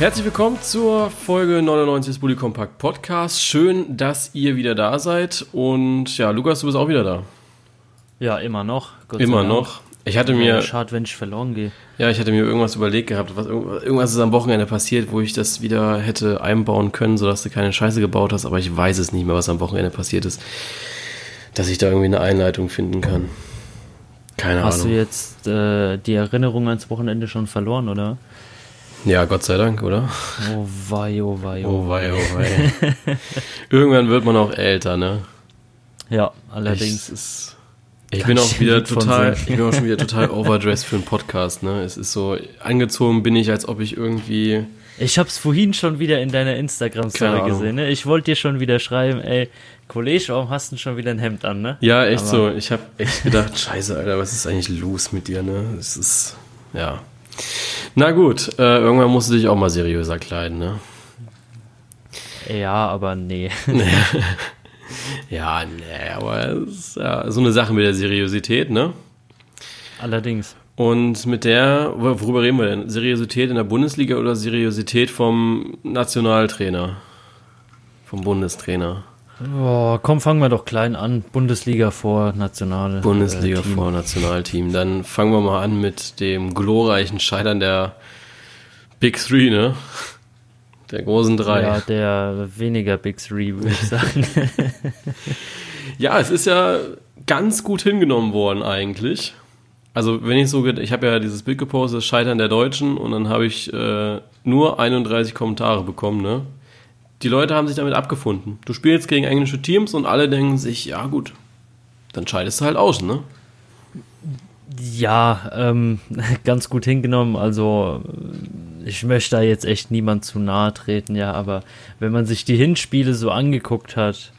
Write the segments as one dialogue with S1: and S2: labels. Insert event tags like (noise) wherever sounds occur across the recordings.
S1: Herzlich willkommen zur Folge 99 des Bully Compact Podcast. Schön, dass ihr wieder da seid. Und ja, Lukas, du bist auch wieder da.
S2: Ja, immer noch.
S1: Gott immer noch. Ich hatte mir.
S2: Schade, wenn ich verloren gehe.
S1: Ja, ich hatte mir irgendwas überlegt gehabt. Was, irgendwas ist am Wochenende passiert, wo ich das wieder hätte einbauen können, sodass du keine Scheiße gebaut hast. Aber ich weiß es nicht mehr, was am Wochenende passiert ist. Dass ich da irgendwie eine Einleitung finden kann. Keine
S2: hast
S1: Ahnung.
S2: Hast du jetzt äh, die Erinnerung ans Wochenende schon verloren, oder?
S1: Ja, Gott sei Dank, oder?
S2: Oh wei, oh wei,
S1: oh, oh wei, oh wei. Irgendwann wird man auch älter, ne?
S2: Ja, allerdings.
S1: Ich, ist, ich bin auch wieder total, ich bin auch schon wieder (laughs) total overdressed für einen Podcast, ne? Es ist so, angezogen bin ich, als ob ich irgendwie.
S2: Ich hab's vorhin schon wieder in deiner Instagram-Story gesehen, ne? Ich wollte dir schon wieder schreiben, ey, Kollege, warum hast du schon wieder ein Hemd an, ne?
S1: Ja, echt Aber so. Ich hab echt gedacht, (laughs) scheiße, Alter, was ist eigentlich los mit dir, ne? Es ist, ja. Na gut, äh, irgendwann musst du dich auch mal seriöser kleiden, ne?
S2: Ja, aber nee. (laughs)
S1: ja, nee, aber es ist ja so eine Sache mit der Seriosität, ne?
S2: Allerdings.
S1: Und mit der, worüber reden wir denn? Seriosität in der Bundesliga oder Seriosität vom Nationaltrainer? Vom Bundestrainer?
S2: Oh, komm, fangen wir doch klein an. Bundesliga vor National.
S1: Bundesliga äh, vor Nationalteam. Dann fangen wir mal an mit dem glorreichen Scheitern der Big Three, ne? Der großen drei.
S2: Ja, der weniger Big Three, würde ich sagen. (laughs)
S1: ja, es ist ja ganz gut hingenommen worden eigentlich. Also wenn ich so, ich habe ja dieses Bild gepostet, das Scheitern der Deutschen und dann habe ich äh, nur 31 Kommentare bekommen, ne? Die Leute haben sich damit abgefunden. Du spielst gegen englische Teams und alle denken sich, ja gut, dann scheidest du halt aus, ne?
S2: Ja, ähm, (laughs) ganz gut hingenommen. Also ich möchte da jetzt echt niemand zu nahe treten, ja, aber wenn man sich die Hinspiele so angeguckt hat,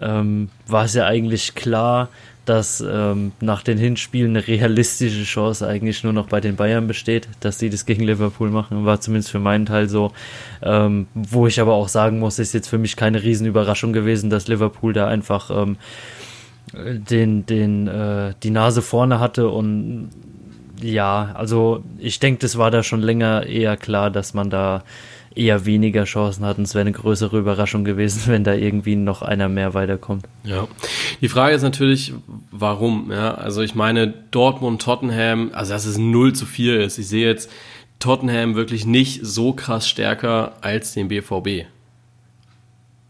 S2: ähm, war es ja eigentlich klar, dass ähm, nach den Hinspielen eine realistische Chance eigentlich nur noch bei den Bayern besteht, dass sie das gegen Liverpool machen. War zumindest für meinen Teil so. Ähm, wo ich aber auch sagen muss, ist jetzt für mich keine Riesenüberraschung gewesen, dass Liverpool da einfach ähm, den, den, äh, die Nase vorne hatte und ja, also ich denke, das war da schon länger eher klar, dass man da eher weniger Chancen hatten. Es wäre eine größere Überraschung gewesen, (laughs) wenn da irgendwie noch einer mehr weiterkommt.
S1: Ja. Die Frage ist natürlich, warum? Ja, also ich meine, Dortmund, Tottenham, also dass es 0 zu 4 ist. Ich sehe jetzt Tottenham wirklich nicht so krass stärker als den BVB.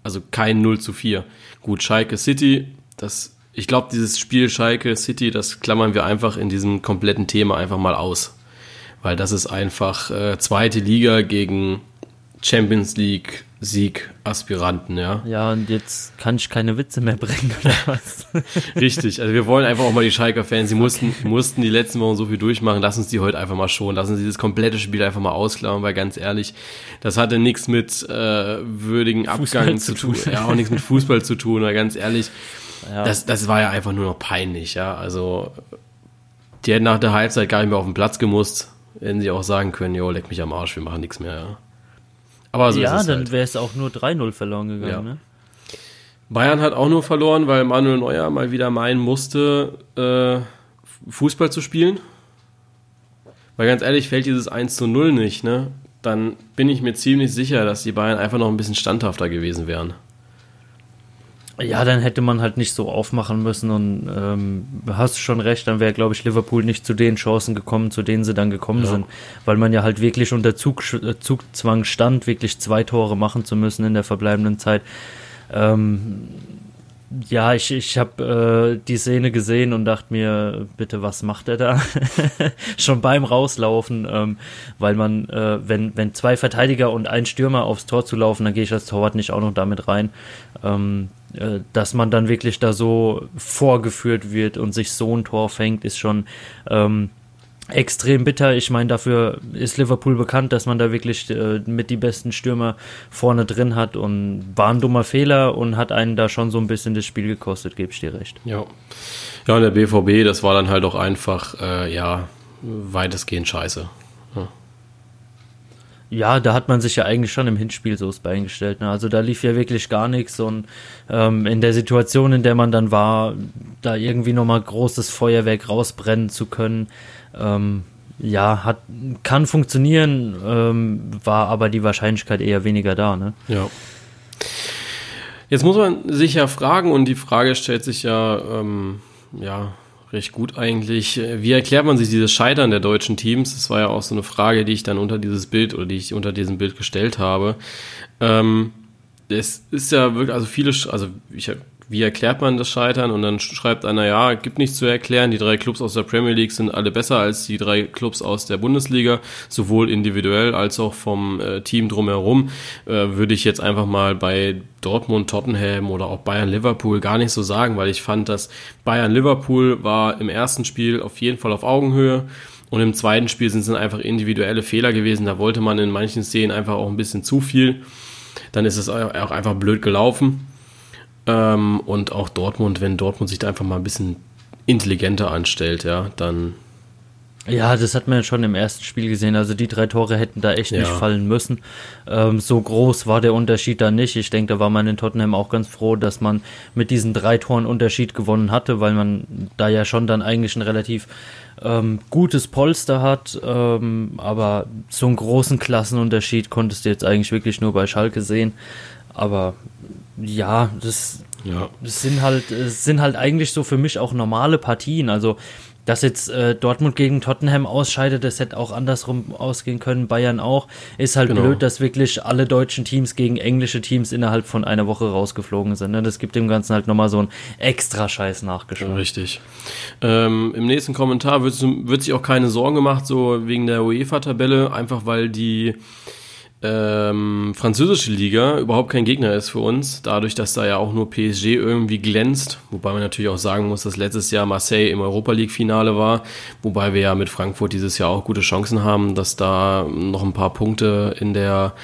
S1: Also kein 0 zu 4. Gut, Schalke City, das, ich glaube, dieses Spiel Schalke City, das klammern wir einfach in diesem kompletten Thema einfach mal aus. Weil das ist einfach äh, zweite Liga gegen Champions League Sieg Aspiranten, ja.
S2: Ja, und jetzt kann ich keine Witze mehr bringen oder (laughs) was?
S1: Richtig, also wir wollen einfach auch mal die Schalker Fans, sie mussten, okay. mussten die letzten Wochen so viel durchmachen, lass uns die heute einfach mal schon, lassen sie das komplette Spiel einfach mal ausklauen, weil ganz ehrlich, das hatte nichts mit äh, würdigen Fußball Abgang zu tun, ja, auch nichts mit Fußball zu tun, weil ganz ehrlich, ja. das, das war ja einfach nur noch peinlich, ja, also die hätten nach der Halbzeit gar nicht mehr auf den Platz gemusst, hätten sie auch sagen können, jo, leck mich am Arsch, wir machen nichts mehr, ja.
S2: Aber so ja, dann halt. wäre es auch nur 3-0 verloren gegangen. Ja. Ne?
S1: Bayern hat auch nur verloren, weil Manuel Neuer mal wieder meinen musste, äh, Fußball zu spielen. Weil ganz ehrlich, fällt dieses 1 zu 0 nicht, ne? Dann bin ich mir ziemlich sicher, dass die Bayern einfach noch ein bisschen standhafter gewesen wären.
S2: Ja, dann hätte man halt nicht so aufmachen müssen und ähm, hast schon recht, dann wäre, glaube ich, Liverpool nicht zu den Chancen gekommen, zu denen sie dann gekommen ja. sind, weil man ja halt wirklich unter Zug, äh, Zugzwang stand, wirklich zwei Tore machen zu müssen in der verbleibenden Zeit. Ähm, ja, ich, ich habe äh, die Szene gesehen und dachte mir, bitte, was macht er da? (laughs) Schon beim Rauslaufen, ähm, weil man, äh, wenn, wenn zwei Verteidiger und ein Stürmer aufs Tor zu laufen, dann gehe ich als Torwart nicht auch noch damit rein. Ähm, äh, dass man dann wirklich da so vorgeführt wird und sich so ein Tor fängt, ist schon ähm, extrem bitter. Ich meine, dafür ist Liverpool bekannt, dass man da wirklich äh, mit die besten Stürmer vorne drin hat und war ein dummer Fehler und hat einen da schon so ein bisschen das Spiel gekostet, gebe ich dir recht.
S1: Ja. Ja, und der BVB, das war dann halt auch einfach, äh, ja, weitestgehend scheiße.
S2: Ja, da hat man sich ja eigentlich schon im Hinspiel so beigestellt. Ne? Also da lief ja wirklich gar nichts und ähm, in der Situation, in der man dann war, da irgendwie nochmal großes Feuerwerk rausbrennen zu können, ähm, ja, hat, kann funktionieren, ähm, war aber die Wahrscheinlichkeit eher weniger da. Ne?
S1: Ja. Jetzt muss man sich ja fragen, und die Frage stellt sich ja, ähm, ja, recht gut eigentlich. Wie erklärt man sich dieses Scheitern der deutschen Teams? Das war ja auch so eine Frage, die ich dann unter dieses Bild oder die ich unter diesem Bild gestellt habe. Ähm, es ist ja wirklich, also viele, also ich wie erklärt man das Scheitern? Und dann schreibt einer, ja, gibt nichts zu erklären. Die drei Clubs aus der Premier League sind alle besser als die drei Clubs aus der Bundesliga, sowohl individuell als auch vom äh, Team drumherum. Äh, würde ich jetzt einfach mal bei Dortmund, Tottenham oder auch Bayern Liverpool gar nicht so sagen, weil ich fand, dass Bayern Liverpool war im ersten Spiel auf jeden Fall auf Augenhöhe. Und im zweiten Spiel sind es dann einfach individuelle Fehler gewesen. Da wollte man in manchen Szenen einfach auch ein bisschen zu viel. Dann ist es auch einfach blöd gelaufen. Ähm, und auch Dortmund, wenn Dortmund sich da einfach mal ein bisschen intelligenter anstellt, ja, dann.
S2: Ja, das hat man ja schon im ersten Spiel gesehen. Also die drei Tore hätten da echt ja. nicht fallen müssen. Ähm, so groß war der Unterschied da nicht. Ich denke, da war man in Tottenham auch ganz froh, dass man mit diesen drei Toren Unterschied gewonnen hatte, weil man da ja schon dann eigentlich ein relativ ähm, gutes Polster hat. Ähm, aber so einen großen Klassenunterschied konntest du jetzt eigentlich wirklich nur bei Schalke sehen. Aber ja, das, ja. das sind halt, das sind halt eigentlich so für mich auch normale Partien. Also, dass jetzt äh, Dortmund gegen Tottenham ausscheidet, das hätte auch andersrum ausgehen können, Bayern auch. Ist halt genau. blöd, dass wirklich alle deutschen Teams gegen englische Teams innerhalb von einer Woche rausgeflogen sind. Ne? Das gibt dem Ganzen halt nochmal so einen extra Scheiß nachgeschaut.
S1: Richtig. Ähm, Im nächsten Kommentar wird, wird sich auch keine Sorgen gemacht, so wegen der UEFA-Tabelle, einfach weil die ähm, französische Liga überhaupt kein Gegner ist für uns, dadurch, dass da ja auch nur PSG irgendwie glänzt, wobei man natürlich auch sagen muss, dass letztes Jahr Marseille im Europa League Finale war, wobei wir ja mit Frankfurt dieses Jahr auch gute Chancen haben, dass da noch ein paar Punkte in der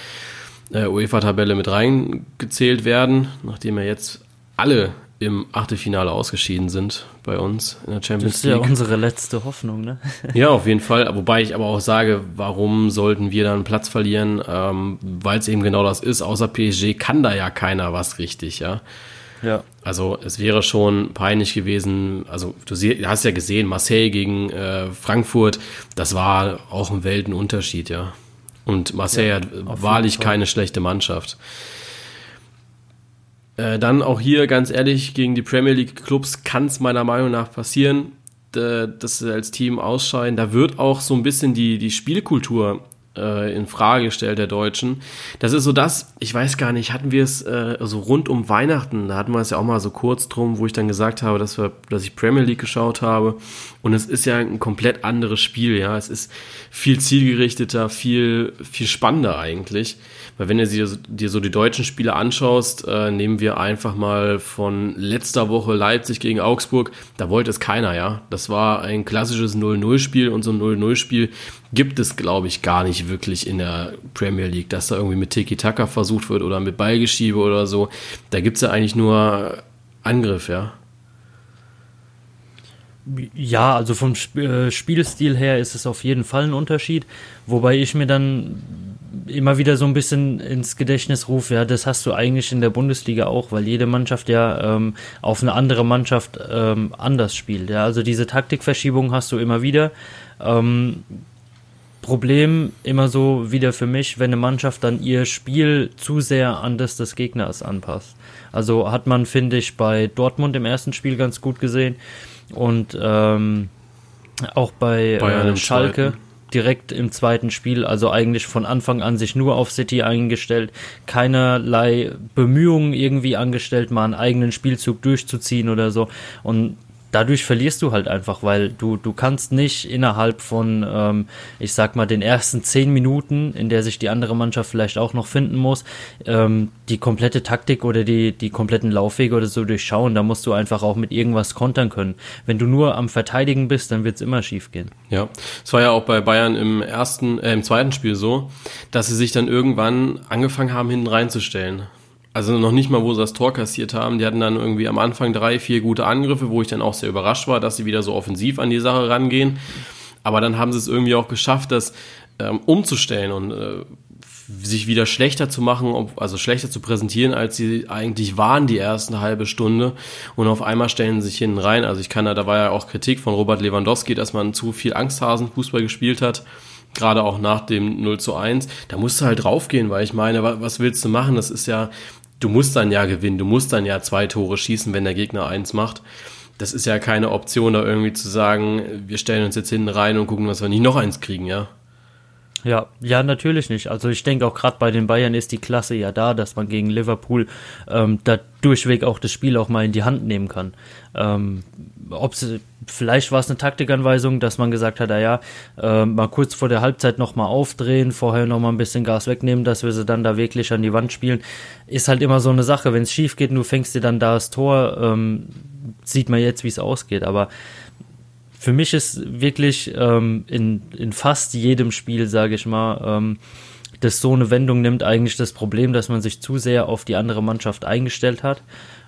S1: äh, UEFA-Tabelle mit reingezählt werden, nachdem ja jetzt alle im Achtelfinale ausgeschieden sind bei uns in der Champions League.
S2: Das ist ja unsere letzte Hoffnung, ne? (laughs)
S1: ja, auf jeden Fall. Wobei ich aber auch sage, warum sollten wir da einen Platz verlieren? Ähm, Weil es eben genau das ist. Außer PSG kann da ja keiner was richtig, ja. Ja. Also es wäre schon peinlich gewesen. Also du hast ja gesehen, Marseille gegen äh, Frankfurt, das war auch ein Weltenunterschied, ja. Und Marseille ja, hat wahrlich keine schlechte Mannschaft. Äh, dann auch hier ganz ehrlich, gegen die Premier League Clubs kann es meiner Meinung nach passieren, dass sie als Team ausscheiden. Da wird auch so ein bisschen die, die Spielkultur äh, in Frage gestellt der Deutschen. Das ist so das, ich weiß gar nicht, hatten wir es äh, so rund um Weihnachten, da hatten wir es ja auch mal so kurz drum, wo ich dann gesagt habe, dass, wir, dass ich Premier League geschaut habe. Und es ist ja ein komplett anderes Spiel, ja. Es ist viel zielgerichteter, viel, viel spannender eigentlich. Weil wenn du dir, dir so die deutschen Spiele anschaust, äh, nehmen wir einfach mal von letzter Woche Leipzig gegen Augsburg, da wollte es keiner, ja. Das war ein klassisches 0-0-Spiel und so ein 0-0-Spiel gibt es, glaube ich, gar nicht wirklich in der Premier League, dass da irgendwie mit Tiki-Taka versucht wird oder mit Ballgeschiebe oder so. Da gibt es ja eigentlich nur Angriff, ja.
S2: Ja, also vom äh, Spielstil her ist es auf jeden Fall ein Unterschied, wobei ich mir dann immer wieder so ein bisschen ins Gedächtnis rufe, ja, das hast du eigentlich in der Bundesliga auch, weil jede Mannschaft ja ähm, auf eine andere Mannschaft ähm, anders spielt. Ja, also diese Taktikverschiebung hast du immer wieder. Ähm, Problem immer so wieder für mich, wenn eine Mannschaft dann ihr Spiel zu sehr an das des Gegners anpasst. Also hat man, finde ich, bei Dortmund im ersten Spiel ganz gut gesehen und ähm, auch bei äh, Schalke zweiten. direkt im zweiten Spiel, also eigentlich von Anfang an sich nur auf City eingestellt, keinerlei Bemühungen irgendwie angestellt, mal einen eigenen Spielzug durchzuziehen oder so. Und dadurch verlierst du halt einfach, weil du, du kannst nicht innerhalb von, ähm, ich sag mal, den ersten zehn Minuten, in der sich die andere Mannschaft vielleicht auch noch finden muss, ähm, die komplette Taktik oder die, die kompletten Laufwege oder so durchschauen. Da musst du einfach auch mit irgendwas kontern können. Wenn du nur am Verteidigen bist, dann wird es immer schief gehen.
S1: Ja, es war ja auch bei Bayern im ersten, äh, im zweiten Spiel so, dass sie sich dann irgendwann angefangen haben, hinten reinzustellen. Also noch nicht mal, wo sie das Tor kassiert haben. Die hatten dann irgendwie am Anfang drei, vier gute Angriffe, wo ich dann auch sehr überrascht war, dass sie wieder so offensiv an die Sache rangehen. Aber dann haben sie es irgendwie auch geschafft, das ähm, umzustellen. Und äh, sich wieder schlechter zu machen, also schlechter zu präsentieren, als sie eigentlich waren die ersten halbe Stunde. Und auf einmal stellen sie sich hinten rein. Also ich kann da, da war ja auch Kritik von Robert Lewandowski, dass man zu viel Angsthasen-Fußball gespielt hat. Gerade auch nach dem 0 zu 1. Da musst du halt draufgehen, weil ich meine, was willst du machen? Das ist ja, du musst dann ja gewinnen. Du musst dann ja zwei Tore schießen, wenn der Gegner eins macht das ist ja keine Option, da irgendwie zu sagen, wir stellen uns jetzt hinten rein und gucken, dass wir nicht noch eins kriegen, ja.
S2: Ja, ja, natürlich nicht. Also ich denke auch gerade bei den Bayern ist die Klasse ja da, dass man gegen Liverpool ähm, da durchweg auch das Spiel auch mal in die Hand nehmen kann. Ähm, ob vielleicht war es eine Taktikanweisung, dass man gesagt hat, ja, äh, mal kurz vor der Halbzeit nochmal aufdrehen, vorher nochmal ein bisschen Gas wegnehmen, dass wir sie dann da wirklich an die Wand spielen, ist halt immer so eine Sache. Wenn es schief geht und du fängst dir dann da das Tor, ähm, sieht man jetzt, wie es ausgeht. Aber für mich ist wirklich ähm, in, in fast jedem Spiel, sage ich mal, ähm, das so eine Wendung nimmt, eigentlich das Problem, dass man sich zu sehr auf die andere Mannschaft eingestellt hat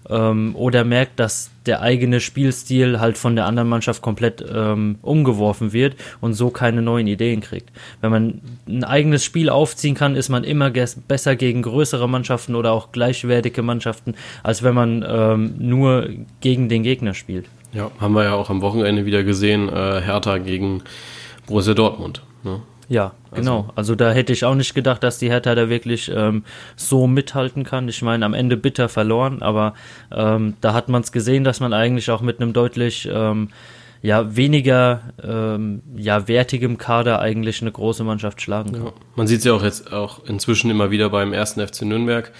S2: ähm, oder merkt, dass der eigene Spielstil halt von der anderen Mannschaft komplett ähm, umgeworfen wird und so keine neuen Ideen kriegt. Wenn man ein eigenes Spiel aufziehen kann, ist man immer besser gegen größere Mannschaften oder auch gleichwertige Mannschaften, als wenn man ähm, nur gegen den Gegner spielt.
S1: Ja, haben wir ja auch am Wochenende wieder gesehen, äh, Hertha gegen Borussia Dortmund. Ne?
S2: Ja, also. genau. Also da hätte ich auch nicht gedacht, dass die Hertha da wirklich ähm, so mithalten kann. Ich meine, am Ende bitter verloren, aber ähm, da hat man es gesehen, dass man eigentlich auch mit einem deutlich ähm, ja, weniger ähm, ja, wertigem Kader eigentlich eine große Mannschaft schlagen kann. Ja.
S1: Man sieht es ja auch jetzt auch inzwischen immer wieder beim ersten FC Nürnberg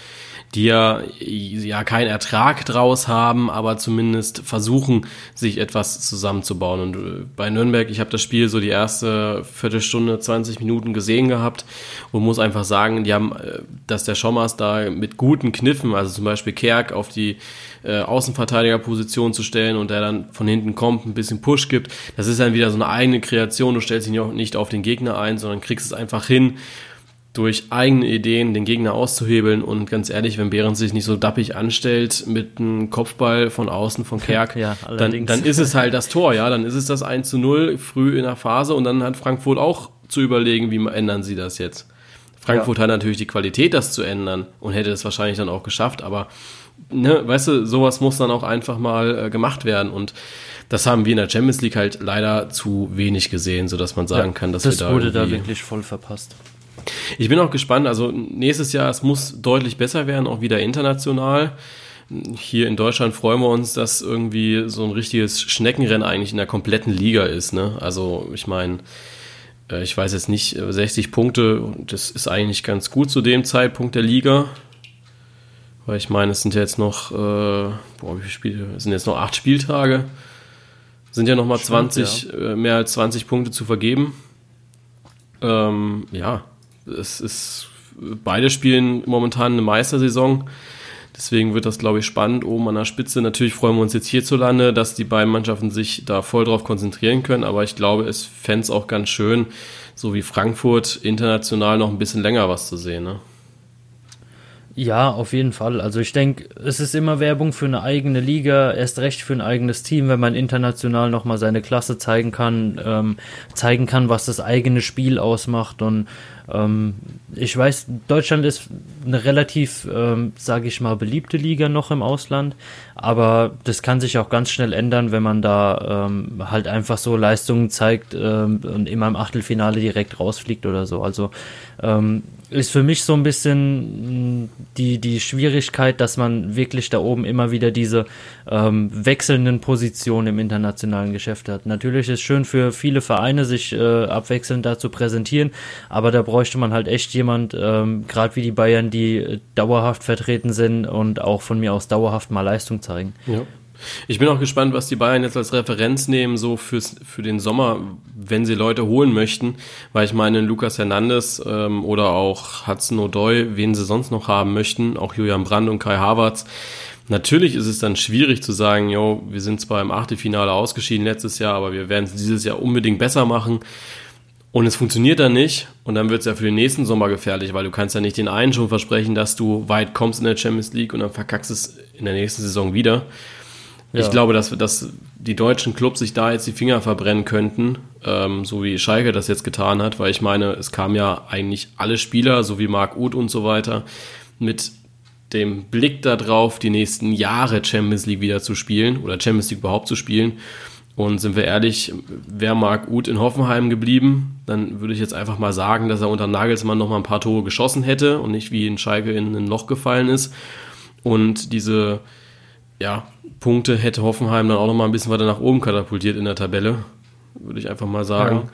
S1: die ja, ja keinen Ertrag draus haben, aber zumindest versuchen, sich etwas zusammenzubauen. Und äh, bei Nürnberg, ich habe das Spiel so die erste Viertelstunde, 20 Minuten gesehen gehabt und muss einfach sagen, die haben, äh, dass der Schommers da mit guten Kniffen, also zum Beispiel Kerk auf die äh, Außenverteidigerposition zu stellen und der dann von hinten kommt, ein bisschen Push gibt, das ist dann wieder so eine eigene Kreation. Du stellst dich nicht auf den Gegner ein, sondern kriegst es einfach hin, durch eigene Ideen den Gegner auszuhebeln. Und ganz ehrlich, wenn Behrens sich nicht so dappig anstellt mit einem Kopfball von außen von Kerk, (laughs) ja, dann, dann ist es halt das Tor, ja. Dann ist es das 1 zu 0 früh in der Phase und dann hat Frankfurt auch zu überlegen, wie ändern sie das jetzt. Frankfurt ja. hat natürlich die Qualität, das zu ändern und hätte es wahrscheinlich dann auch geschafft, aber ne, weißt du, sowas muss dann auch einfach mal äh, gemacht werden und das haben wir in der Champions League halt leider zu wenig gesehen, sodass man sagen ja, kann, dass
S2: das
S1: wir
S2: da wurde da wirklich voll verpasst.
S1: Ich bin auch gespannt. Also nächstes Jahr, es muss deutlich besser werden, auch wieder international. Hier in Deutschland freuen wir uns, dass irgendwie so ein richtiges Schneckenrennen eigentlich in der kompletten Liga ist. Ne? Also ich meine, äh, ich weiß jetzt nicht, 60 Punkte, das ist eigentlich ganz gut zu dem Zeitpunkt der Liga. Weil ich meine, es sind ja jetzt noch, äh, boah, wie viele Spiele, es sind jetzt noch acht Spieltage. Sind ja nochmal 20, ja. Äh, mehr als 20 Punkte zu vergeben. Ähm, ja, es ist, beide spielen momentan eine Meistersaison. Deswegen wird das, glaube ich, spannend oben an der Spitze. Natürlich freuen wir uns jetzt hierzulande, dass die beiden Mannschaften sich da voll drauf konzentrieren können. Aber ich glaube, es fände es auch ganz schön, so wie Frankfurt international noch ein bisschen länger was zu sehen. Ne?
S2: Ja, auf jeden Fall. Also ich denke, es ist immer Werbung für eine eigene Liga, erst recht für ein eigenes Team, wenn man international nochmal seine Klasse zeigen kann, ähm, zeigen kann, was das eigene Spiel ausmacht. Und ähm, ich weiß, Deutschland ist eine relativ, ähm, sage ich mal, beliebte Liga noch im Ausland, aber das kann sich auch ganz schnell ändern, wenn man da ähm, halt einfach so Leistungen zeigt ähm, und immer im Achtelfinale direkt rausfliegt oder so. Also ähm, ist für mich so ein bisschen mm, die, die Schwierigkeit, dass man wirklich da oben immer wieder diese ähm, wechselnden Positionen im internationalen Geschäft hat. Natürlich ist schön für viele Vereine, sich äh, abwechselnd da zu präsentieren, aber da bräuchte man halt echt jemand, ähm, gerade wie die Bayern, die dauerhaft vertreten sind und auch von mir aus dauerhaft mal Leistung zeigen.
S1: Ja. Ich bin auch gespannt, was die Bayern jetzt als Referenz nehmen, so fürs, für den Sommer, wenn sie Leute holen möchten. Weil ich meine, Lukas Hernandez ähm, oder auch Hudson O'Doy, wen sie sonst noch haben möchten, auch Julian Brandt und Kai Havertz. Natürlich ist es dann schwierig zu sagen, jo, wir sind zwar im Achtelfinale ausgeschieden letztes Jahr, aber wir werden es dieses Jahr unbedingt besser machen. Und es funktioniert dann nicht und dann wird es ja für den nächsten Sommer gefährlich, weil du kannst ja nicht den einen schon versprechen, dass du weit kommst in der Champions League und dann verkackst es in der nächsten Saison wieder. Ja. Ich glaube, dass, dass die deutschen Clubs sich da jetzt die Finger verbrennen könnten, ähm, so wie Schalke das jetzt getan hat, weil ich meine, es kamen ja eigentlich alle Spieler, so wie Marc Uth und so weiter, mit dem Blick darauf, die nächsten Jahre Champions League wieder zu spielen oder Champions League überhaupt zu spielen. Und sind wir ehrlich, wäre Marc Uth in Hoffenheim geblieben, dann würde ich jetzt einfach mal sagen, dass er unter Nagelsmann noch mal ein paar Tore geschossen hätte und nicht wie in Schalke in ein Loch gefallen ist. Und diese ja, Punkte hätte Hoffenheim dann auch noch mal ein bisschen weiter nach oben katapultiert in der Tabelle, würde ich einfach mal sagen.
S2: Ja.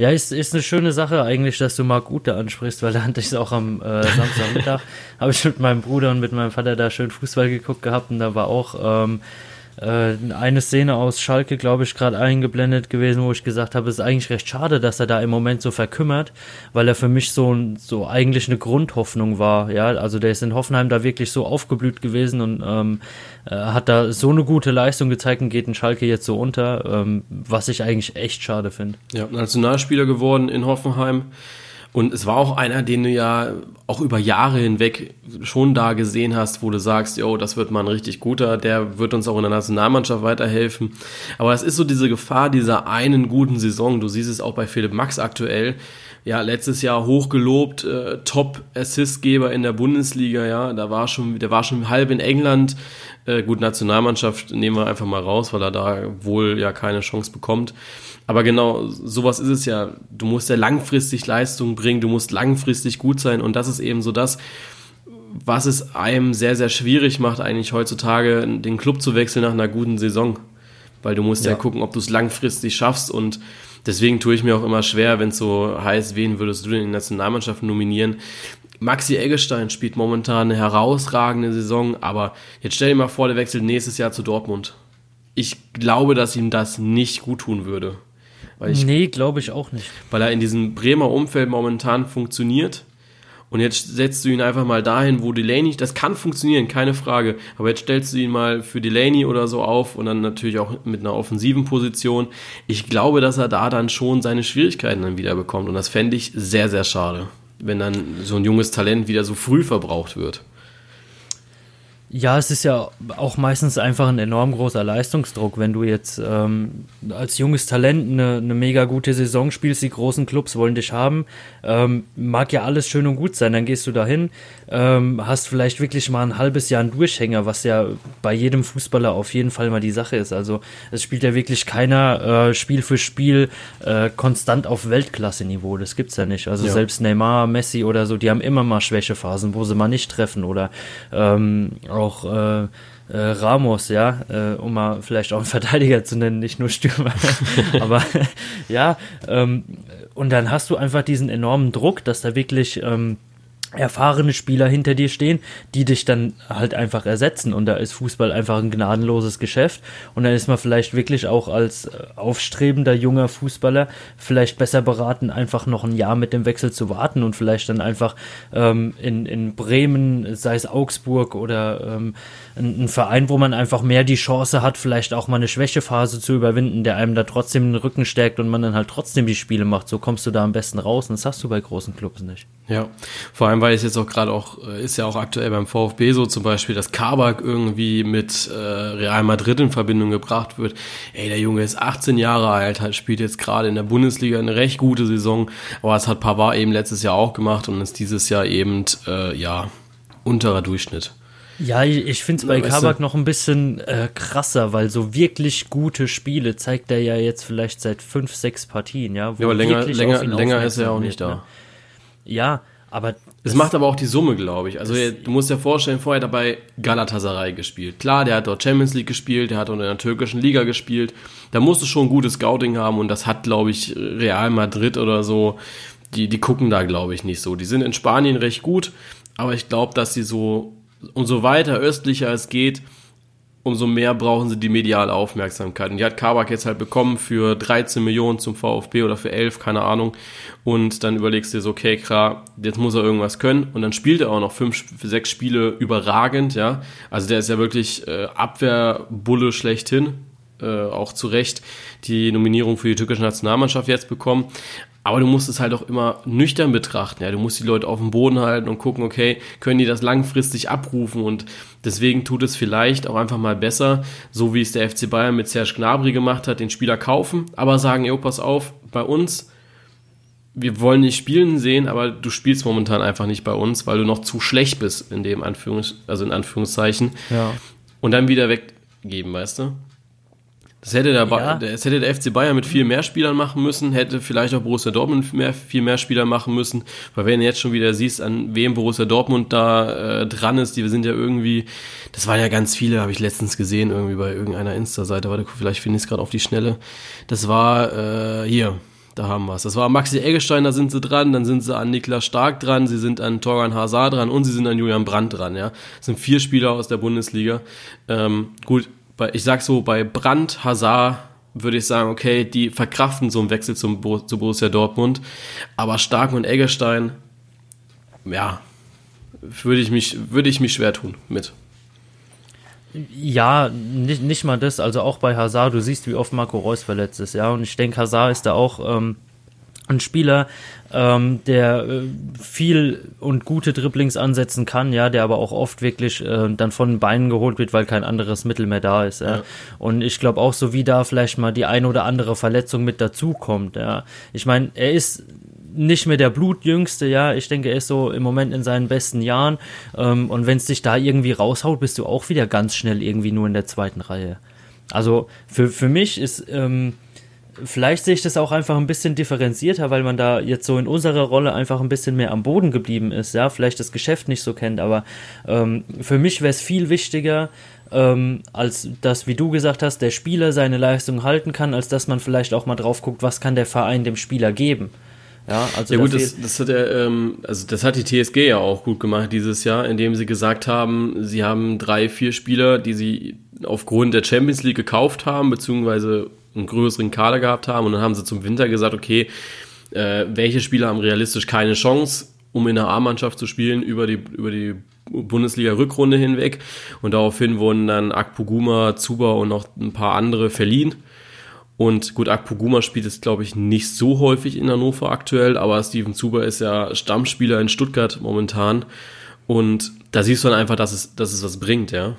S2: Ja, ist, ist eine schöne Sache eigentlich, dass du Marc Ute ansprichst, weil da hatte ich es auch am äh, Samstagmittag, (laughs) habe ich mit meinem Bruder und mit meinem Vater da schön Fußball geguckt gehabt und da war auch ähm, äh, eine Szene aus Schalke, glaube ich, gerade eingeblendet gewesen, wo ich gesagt habe, es ist eigentlich recht schade, dass er da im Moment so verkümmert, weil er für mich so, so eigentlich eine Grundhoffnung war. Ja, also der ist in Hoffenheim da wirklich so aufgeblüht gewesen und ähm, äh, hat da so eine gute Leistung gezeigt und geht in Schalke jetzt so unter, ähm, was ich eigentlich echt schade finde.
S1: Ja, Nationalspieler geworden in Hoffenheim. Und es war auch einer, den du ja auch über Jahre hinweg schon da gesehen hast, wo du sagst, yo, das wird mal ein richtig guter, der wird uns auch in der Nationalmannschaft weiterhelfen. Aber es ist so diese Gefahr dieser einen guten Saison. Du siehst es auch bei Philipp Max aktuell. Ja, letztes Jahr hochgelobt, äh, Top-Assistgeber in der Bundesliga, ja, da war schon, der war schon halb in England. Äh, gut, Nationalmannschaft nehmen wir einfach mal raus, weil er da wohl ja keine Chance bekommt. Aber genau, sowas ist es ja. Du musst ja langfristig Leistung bringen, du musst langfristig gut sein und das ist eben so das, was es einem sehr, sehr schwierig macht, eigentlich heutzutage den Club zu wechseln nach einer guten Saison. Weil du musst ja, ja gucken, ob du es langfristig schaffst und deswegen tue ich mir auch immer schwer, wenn es so heißt, wen würdest du denn in die Nationalmannschaft nominieren? Maxi Eggestein spielt momentan eine herausragende Saison, aber jetzt stell dir mal vor, der wechselt nächstes Jahr zu Dortmund. Ich glaube, dass ihm das nicht gut tun würde.
S2: Weil ich, nee, glaube ich auch nicht.
S1: Weil er in diesem Bremer Umfeld momentan funktioniert. Und jetzt setzt du ihn einfach mal dahin, wo Delaney, das kann funktionieren, keine Frage. Aber jetzt stellst du ihn mal für Delaney oder so auf und dann natürlich auch mit einer offensiven Position. Ich glaube, dass er da dann schon seine Schwierigkeiten dann wieder bekommt. Und das fände ich sehr, sehr schade, wenn dann so ein junges Talent wieder so früh verbraucht wird.
S2: Ja, es ist ja auch meistens einfach ein enorm großer Leistungsdruck, wenn du jetzt ähm, als junges Talent eine, eine mega gute Saison spielst, die großen Clubs wollen dich haben. Ähm, mag ja alles schön und gut sein, dann gehst du dahin, ähm, hast vielleicht wirklich mal ein halbes Jahr einen Durchhänger, was ja bei jedem Fußballer auf jeden Fall mal die Sache ist. Also es spielt ja wirklich keiner äh, Spiel für Spiel äh, konstant auf Weltklasse-Niveau. Das gibt's ja nicht. Also ja. selbst Neymar, Messi oder so, die haben immer mal Schwächephasen, wo sie mal nicht treffen oder ähm, auch äh, äh, Ramos, ja, äh, um mal vielleicht auch einen (laughs) Verteidiger zu nennen, nicht nur Stürmer. (laughs) Aber ja, ähm, und dann hast du einfach diesen enormen Druck, dass da wirklich ähm, erfahrene Spieler hinter dir stehen, die dich dann halt einfach ersetzen. Und da ist Fußball einfach ein gnadenloses Geschäft. Und dann ist man vielleicht wirklich auch als äh, aufstrebender junger Fußballer vielleicht besser beraten, einfach noch ein Jahr mit dem Wechsel zu warten und vielleicht dann einfach ähm, in, in Bremen, sei es Augsburg oder ähm, ein, ein, Verein, wo man einfach mehr die Chance hat, vielleicht auch mal eine Schwächephase zu überwinden, der einem da trotzdem den Rücken stärkt und man dann halt trotzdem die Spiele macht. So kommst du da am besten raus und das hast du bei großen Clubs nicht.
S1: Ja, vor allem, weil es jetzt auch gerade auch, äh, ist ja auch aktuell beim VfB so zum Beispiel, dass Kabak irgendwie mit äh, Real Madrid in Verbindung gebracht wird. Ey, der Junge ist 18 Jahre alt, halt, spielt jetzt gerade in der Bundesliga eine recht gute Saison, aber das hat Pavard eben letztes Jahr auch gemacht und ist dieses Jahr eben, äh, ja, unterer Durchschnitt.
S2: Ja, ich finde es bei Kabak noch ein bisschen äh, krasser, weil so wirklich gute Spiele zeigt er ja jetzt vielleicht seit fünf, sechs Partien, ja.
S1: ja, aber länger, länger, länger ist er auch nicht da. Ne?
S2: Ja, aber.
S1: Es macht aber auch die Summe, glaube ich. Also, du musst dir vorstellen, vorher dabei Galatasaray gespielt. Klar, der hat dort Champions League gespielt, der hat dort in der türkischen Liga gespielt. Da musst du schon gutes Scouting haben und das hat, glaube ich, Real Madrid oder so. Die, die gucken da, glaube ich, nicht so. Die sind in Spanien recht gut, aber ich glaube, dass sie so, umso weiter östlicher es geht, umso mehr brauchen sie die mediale Aufmerksamkeit. Und die hat Kabak jetzt halt bekommen für 13 Millionen zum VfB oder für 11, keine Ahnung. Und dann überlegst du dir so, okay, klar, jetzt muss er irgendwas können. Und dann spielt er auch noch fünf, sechs Spiele überragend, ja. Also der ist ja wirklich äh, Abwehrbulle schlechthin. Äh, auch zu Recht die Nominierung für die türkische Nationalmannschaft jetzt bekommen. Aber du musst es halt auch immer nüchtern betrachten. Ja, du musst die Leute auf dem Boden halten und gucken, okay, können die das langfristig abrufen? Und deswegen tut es vielleicht auch einfach mal besser, so wie es der FC Bayern mit Serge Gnabry gemacht hat, den Spieler kaufen, aber sagen, jo, pass auf, bei uns, wir wollen nicht spielen sehen, aber du spielst momentan einfach nicht bei uns, weil du noch zu schlecht bist in dem Anführungs also in Anführungszeichen.
S2: Ja.
S1: Und dann wieder weggeben, weißt du? Das hätte, der,
S2: Ja.
S1: das hätte der FC Bayern mit viel mehr Spielern machen müssen, hätte vielleicht auch Borussia Dortmund mehr, viel mehr Spieler machen müssen, weil wenn du jetzt schon wieder siehst, an wem Borussia Dortmund da äh, dran ist, die sind ja irgendwie, das waren ja ganz viele, habe ich letztens gesehen, irgendwie bei irgendeiner Insta-Seite, warte, vielleicht finde ich es gerade auf die Schnelle. Das war äh, hier, da haben wir es. Das war Maxi Eggestein, da sind sie dran, dann sind sie an Niklas Stark dran, sie sind an Torgan Hazard dran und sie sind an Julian Brandt dran, ja. Das sind vier Spieler aus der Bundesliga. Ähm, gut, bei, ich sag so, bei Brandt, Hazard würde ich sagen, okay, die verkraften so einen Wechsel zum, Bo- zu Borussia Dortmund, aber Stark und Eggestein, ja, würde ich mich, würde ich mich schwer tun mit.
S2: Ja, nicht, nicht mal das, also auch bei Hazard, du siehst, wie oft Marco Reus verletzt ist, ja, und ich denke, Hazard ist da auch ähm, ein Spieler, ähm, der äh, viel und gute Dribblings ansetzen kann, ja, der aber auch oft wirklich äh, dann von den Beinen geholt wird, weil kein anderes Mittel mehr da ist, ja.
S1: Ja.
S2: Und ich glaube auch, so wie da vielleicht mal die ein oder andere Verletzung mit dazukommt, ja. Ich meine, er ist nicht mehr der Blutjüngste, ja. Ich denke, er ist so im Moment in seinen besten Jahren. Ähm, und wenn es dich da irgendwie raushaut, bist du auch wieder ganz schnell irgendwie nur in der zweiten Reihe. Also für, für mich ist, ähm, vielleicht sehe ich das auch einfach ein bisschen differenzierter, weil man da jetzt so in unserer Rolle einfach ein bisschen mehr am Boden geblieben ist, ja. Vielleicht das Geschäft nicht so kennt, aber ähm, für mich wäre es viel wichtiger, ähm, als dass, wie du gesagt hast, der Spieler seine Leistung halten kann, als dass man vielleicht auch mal drauf guckt, was kann der Verein dem Spieler geben. Ja, also
S1: Ja gut, das, das hat er, ähm, also das hat die TSG ja auch gut gemacht dieses Jahr, indem sie gesagt haben, sie haben drei, vier Spieler, die sie aufgrund der Champions League gekauft haben, beziehungsweise einen größeren Kader gehabt haben und dann haben sie zum Winter gesagt, okay, äh, welche Spieler haben realistisch keine Chance, um in der A-Mannschaft zu spielen über die, über die Bundesliga-Rückrunde hinweg und daraufhin wurden dann Akpoguma, Zuba und noch ein paar andere verliehen. Und gut, Akpoguma spielt es, glaube ich, nicht so häufig in Hannover aktuell, aber Steven Zuber ist ja Stammspieler in Stuttgart momentan. Und da siehst du dann einfach, dass es, dass es was bringt, ja.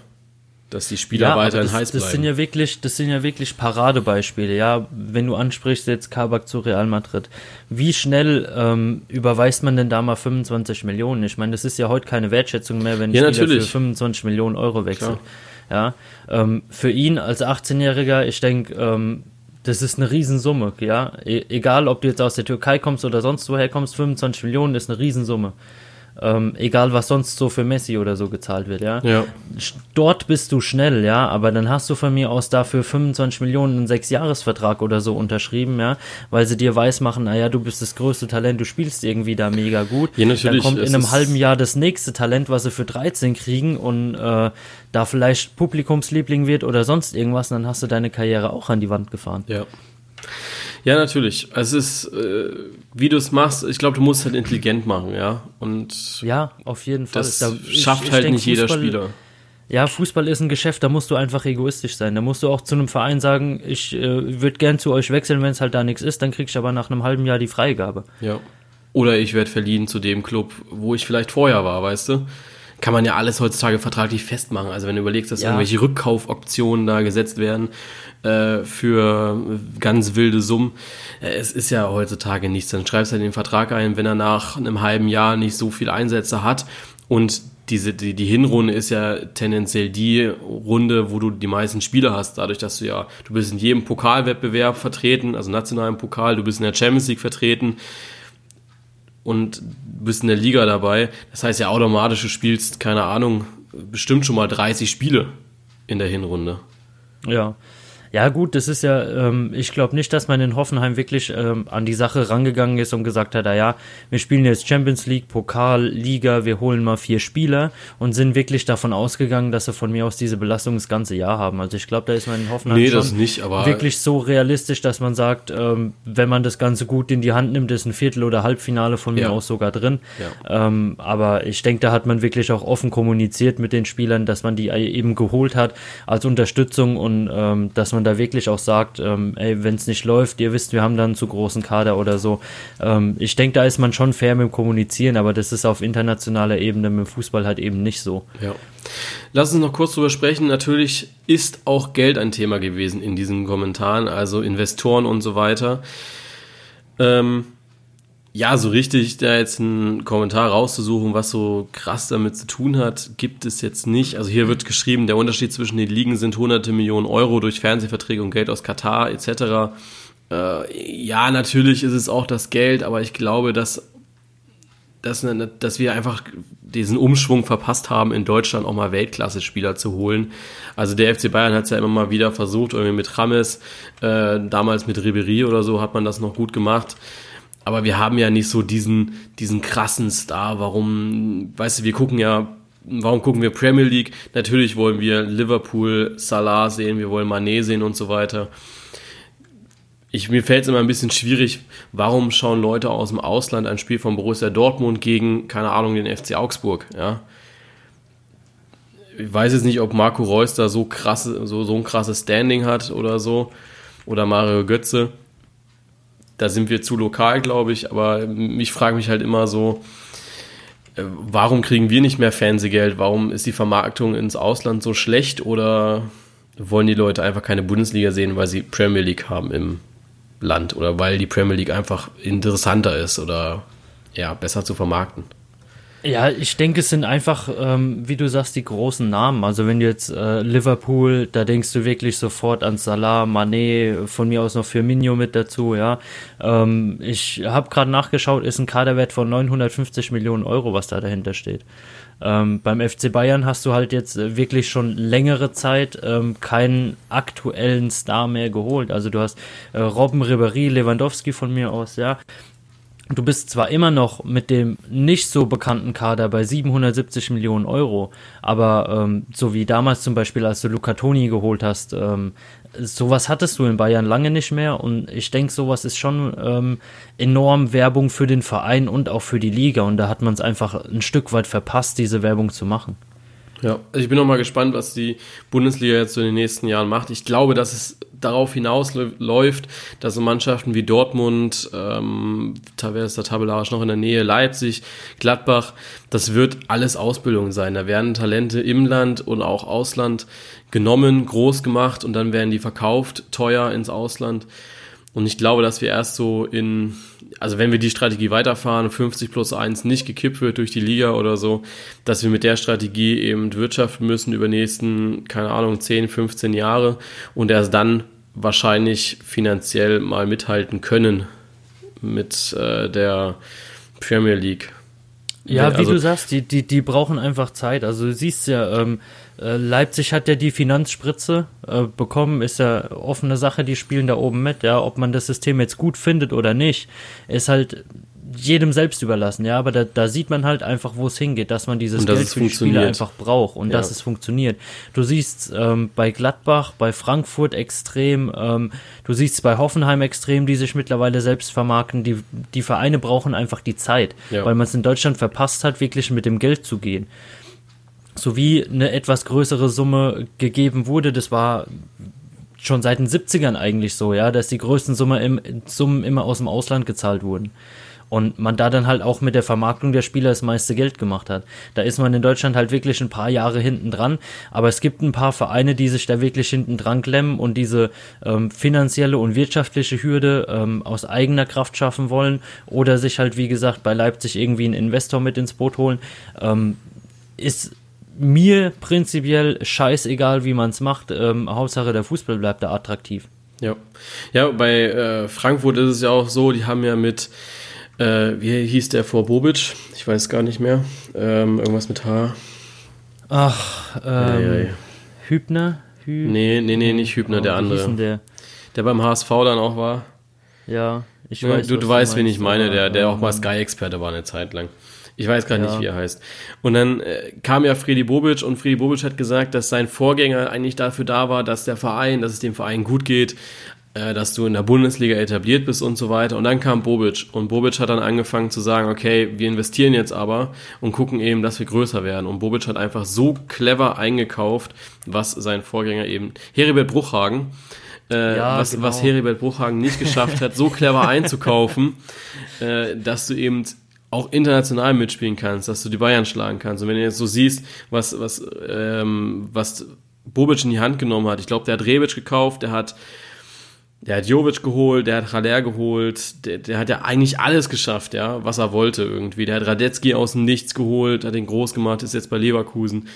S1: Dass die Spieler
S2: aber
S1: weiterhin
S2: das,
S1: heiß
S2: das
S1: bleiben.
S2: sind ja wirklich, das sind ja wirklich Paradebeispiele, ja. Wenn du ansprichst jetzt Kabak zu Real Madrid, wie schnell ähm, überweist man denn da mal 25 Millionen? Ich meine, das ist ja heute keine Wertschätzung mehr, wenn
S1: Ja,
S2: Spieler
S1: natürlich.
S2: für 25 Millionen Euro wechselt. Ja, ähm, für ihn als 18-Jähriger, ich denke, ähm, das ist eine Riesensumme, ja. E egal, ob du jetzt aus der Türkei kommst oder sonst woher kommst, 25 Millionen ist eine Riesensumme. Ähm, egal, was sonst so für Messi oder so gezahlt wird, ja
S1: ja.
S2: dort bist du schnell, ja, aber dann hast du von mir aus dafür 25 Millionen einen Sechsjahresvertrag oder so unterschrieben, ja, weil sie dir weismachen, naja, du bist das größte Talent, du spielst irgendwie da mega gut.
S1: Ja, natürlich,
S2: Dann kommt in einem halben Jahr das nächste Talent, was sie für 13 kriegen und äh, da vielleicht Publikumsliebling wird oder sonst irgendwas, und dann hast du deine Karriere auch an die Wand gefahren.
S1: Ja. Ja, natürlich. Es ist, äh, wie du es machst, ich glaube, du musst halt intelligent machen, ja. Und
S2: Ja, auf jeden Fall.
S1: das
S2: Da- ich-
S1: schafft
S2: ich
S1: halt
S2: denk,
S1: nicht jeder
S2: Fußball-
S1: Spieler.
S2: Ja, Fußball ist ein Geschäft, da musst du einfach egoistisch sein. Da musst du auch zu einem Verein sagen, ich äh, würde gern zu euch wechseln, wenn es halt da nichts ist, dann kriegst du aber nach einem halben Jahr die Freigabe.
S1: Ja. Oder ich werde verliehen zu dem Club, wo ich vielleicht vorher war, weißt du? Kann man ja alles heutzutage vertraglich festmachen. Also wenn du überlegst, dass
S2: Ja.
S1: irgendwelche Rückkaufoptionen da gesetzt werden äh, für ganz wilde Summen. Äh, es ist ja heutzutage nichts. Dann schreibst du halt den Vertrag ein, wenn er nach einem halben Jahr nicht so viel Einsätze hat. Und diese, die, die Hinrunde ist ja tendenziell die Runde, wo du die meisten Spiele hast, dadurch, dass du ja, du bist in jedem Pokalwettbewerb vertreten, also nationalen Pokal, du bist in der Champions League vertreten, und bist in der Liga dabei. Das heißt ja automatisch, du spielst, keine Ahnung, bestimmt schon mal 30 Spiele in der Hinrunde.
S2: Ja. Ja, gut, das ist ja, ähm, ich glaube nicht, dass man in Hoffenheim wirklich ähm, an die Sache rangegangen ist und gesagt hat, ah ja, wir spielen jetzt Champions League, Pokal, Liga, wir holen mal vier Spieler und sind wirklich davon ausgegangen, dass sie von mir aus diese Belastung das ganze Jahr haben. Also ich glaube, da ist man in Hoffenheim
S1: Nee,
S2: schon
S1: das nicht,
S2: wirklich so realistisch, dass man sagt, ähm, wenn man das Ganze gut in die Hand nimmt, ist ein Viertel- oder Halbfinale von mir
S1: Ja.
S2: aus sogar drin.
S1: Ja.
S2: Ähm, aber ich denke, da hat man wirklich auch offen kommuniziert mit den Spielern, dass man die eben geholt hat als Unterstützung und ähm, dass man da wirklich auch sagt, ähm, ey, wenn es nicht läuft, ihr wisst, wir haben dann zu großen Kader oder so. Ähm, ich denke, da ist man schon fair mit dem Kommunizieren, aber das ist auf internationaler Ebene mit dem Fußball halt eben nicht so.
S1: Ja. Lass uns noch kurz drüber sprechen. Natürlich ist auch Geld ein Thema gewesen in diesen Kommentaren, also Investoren und so weiter. Ähm, ja, so richtig da jetzt einen Kommentar rauszusuchen, was so krass damit zu tun hat, gibt es jetzt nicht. Also hier wird geschrieben, der Unterschied zwischen den Ligen sind hunderte Millionen Euro durch Fernsehverträge und Geld aus Katar etc. Äh, ja, natürlich ist es auch das Geld, aber ich glaube, dass, dass, dass wir einfach diesen Umschwung verpasst haben, in Deutschland auch mal Weltklasse-Spieler zu holen. Also der FC Bayern hat es ja immer mal wieder versucht, irgendwie mit Rames, äh, damals mit Ribery oder so hat man das noch gut gemacht aber wir haben ja nicht so diesen, diesen krassen Star. Warum, weißt du, wir gucken ja, warum gucken wir Premier League? Natürlich wollen wir Liverpool, Salah sehen, wir wollen Mané sehen und so weiter. Ich, mir fällt es immer ein bisschen schwierig, warum schauen Leute aus dem Ausland ein Spiel von Borussia Dortmund gegen, keine Ahnung, den FC Augsburg, ja? Ich weiß jetzt nicht, ob Marco Reus da so krasse, so, so ein krasses Standing hat oder so. Oder Mario Götze da sind wir zu lokal, glaube ich. Aber ich frage mich halt immer so, äh, warum kriegen wir nicht mehr Fernsehgeld? Warum ist die Vermarktung ins Ausland so schlecht? Oder wollen die Leute einfach keine Bundesliga sehen, weil sie Premier League haben im Land? Oder weil die Premier League einfach interessanter ist oder ja, besser zu vermarkten?
S2: Ja, ich denke, es sind einfach, ähm, wie du sagst, die großen Namen. Also wenn du jetzt äh, Liverpool, da denkst du wirklich sofort an Salah, Mané, von mir aus noch Firmino mit dazu, ja. Ähm, ich habe gerade nachgeschaut, ist ein Kaderwert von 950 Millionen Euro, was da dahinter steht. Ähm, beim FC Bayern hast du halt jetzt äh, wirklich schon längere Zeit ähm, keinen aktuellen Star mehr geholt. Also du hast äh, Robben, Ribéry, Lewandowski von mir aus, ja. Du bist zwar immer noch mit dem nicht so bekannten Kader bei 770 Millionen Euro, aber ähm, so wie damals zum Beispiel, als du Luca Toni geholt hast, ähm, sowas hattest du in Bayern lange nicht mehr und ich denke, sowas ist schon ähm, enorm Werbung für den Verein und auch für die Liga und da hat man es einfach ein Stück weit verpasst, diese Werbung zu machen.
S1: Ja, also ich bin noch mal gespannt, was die Bundesliga jetzt so in den nächsten Jahren macht. Ich glaube, dass es darauf hinausläuft, dass so Mannschaften wie Dortmund, ähm, teilweise ist der tabellarisch noch in der Nähe, Leipzig, Gladbach, das wird alles Ausbildung sein. Da werden Talente im Land und auch Ausland genommen, groß gemacht und dann werden die verkauft, teuer ins Ausland. Und ich glaube, dass wir erst so in, also wenn wir die Strategie weiterfahren, 50 plus 1 nicht gekippt wird durch die Liga oder so, dass wir mit der Strategie eben wirtschaften müssen über nächsten, keine Ahnung, 10, 15 Jahre und erst dann wahrscheinlich finanziell mal mithalten können mit äh, der Premier League.
S2: Ja, wie also, du sagst, die, die, die brauchen einfach Zeit. Also du siehst ja, ähm, äh, Leipzig hat ja die Finanzspritze äh, bekommen, ist ja offene Sache, die spielen da oben mit, ja, ob man das System jetzt gut findet oder nicht, ist halt jedem selbst überlassen, ja, aber da, da sieht man halt einfach, wo es hingeht, dass man dieses
S1: Geld für die Spieler
S2: einfach braucht und ja. dass es funktioniert. Du siehst ähm, bei Gladbach, bei Frankfurt extrem, ähm, du siehst bei Hoffenheim extrem, die sich mittlerweile selbst vermarkten. Die, die Vereine brauchen einfach die Zeit, ja. weil man es in Deutschland verpasst hat, wirklich mit dem Geld zu gehen sowie eine etwas größere Summe gegeben wurde. Das war schon seit den 70ern eigentlich so, ja, dass die größten Summe im, Summen immer aus dem Ausland gezahlt wurden. Und man da dann halt auch mit der Vermarktung der Spieler das meiste Geld gemacht hat. Da ist man in Deutschland halt wirklich ein paar Jahre hinten dran. Aber es gibt ein paar Vereine, die sich da wirklich hinten dran klemmen und diese ähm, finanzielle und wirtschaftliche Hürde ähm, aus eigener Kraft schaffen wollen oder sich halt, wie gesagt, bei Leipzig irgendwie einen Investor mit ins Boot holen. Ähm, ist mir prinzipiell scheißegal, wie man es macht. Ähm, Hauptsache der Fußball bleibt da attraktiv.
S1: Ja, ja bei äh, Frankfurt ist es ja auch so, die haben ja mit, äh, wie hieß der vor Bobic? Ich weiß gar nicht mehr. Ähm, irgendwas mit H.
S2: Ach, ähm. Hübner?
S1: Hü nee, nee, nee, nicht Hübner, oh, der andere. Der? der beim HSV dann auch war.
S2: Ja,
S1: ich weiß. Du, du weißt, wen ich meine, der, der auch mal Sky-Experte war eine Zeit lang. Ich weiß gar ja. nicht, wie er heißt. Und dann äh, kam ja Freddy Bobic und Freddy Bobic hat gesagt, dass sein Vorgänger eigentlich dafür da war, dass der Verein, dass es dem Verein gut geht, äh, dass du in der Bundesliga etabliert bist und so weiter. Und dann kam Bobic und Bobic hat dann angefangen zu sagen, okay, wir investieren jetzt aber und gucken eben, dass wir größer werden. Und Bobic hat einfach so clever eingekauft, was sein Vorgänger eben, Heribert Bruchhagen, äh, ja, was, genau. was Heribert Bruchhagen nicht geschafft hat, so clever einzukaufen, (laughs) äh, dass du eben auch international mitspielen kannst, dass du die Bayern schlagen kannst. Und wenn du jetzt so siehst, was, was, ähm, was Bobic in die Hand genommen hat, ich glaube, der hat Rebic gekauft, der hat der hat Jovic geholt, der hat Haller geholt, der, der hat ja eigentlich alles geschafft, ja, was er wollte irgendwie. Der hat Radetzky aus dem Nichts geholt, hat den groß gemacht, ist jetzt bei Leverkusen.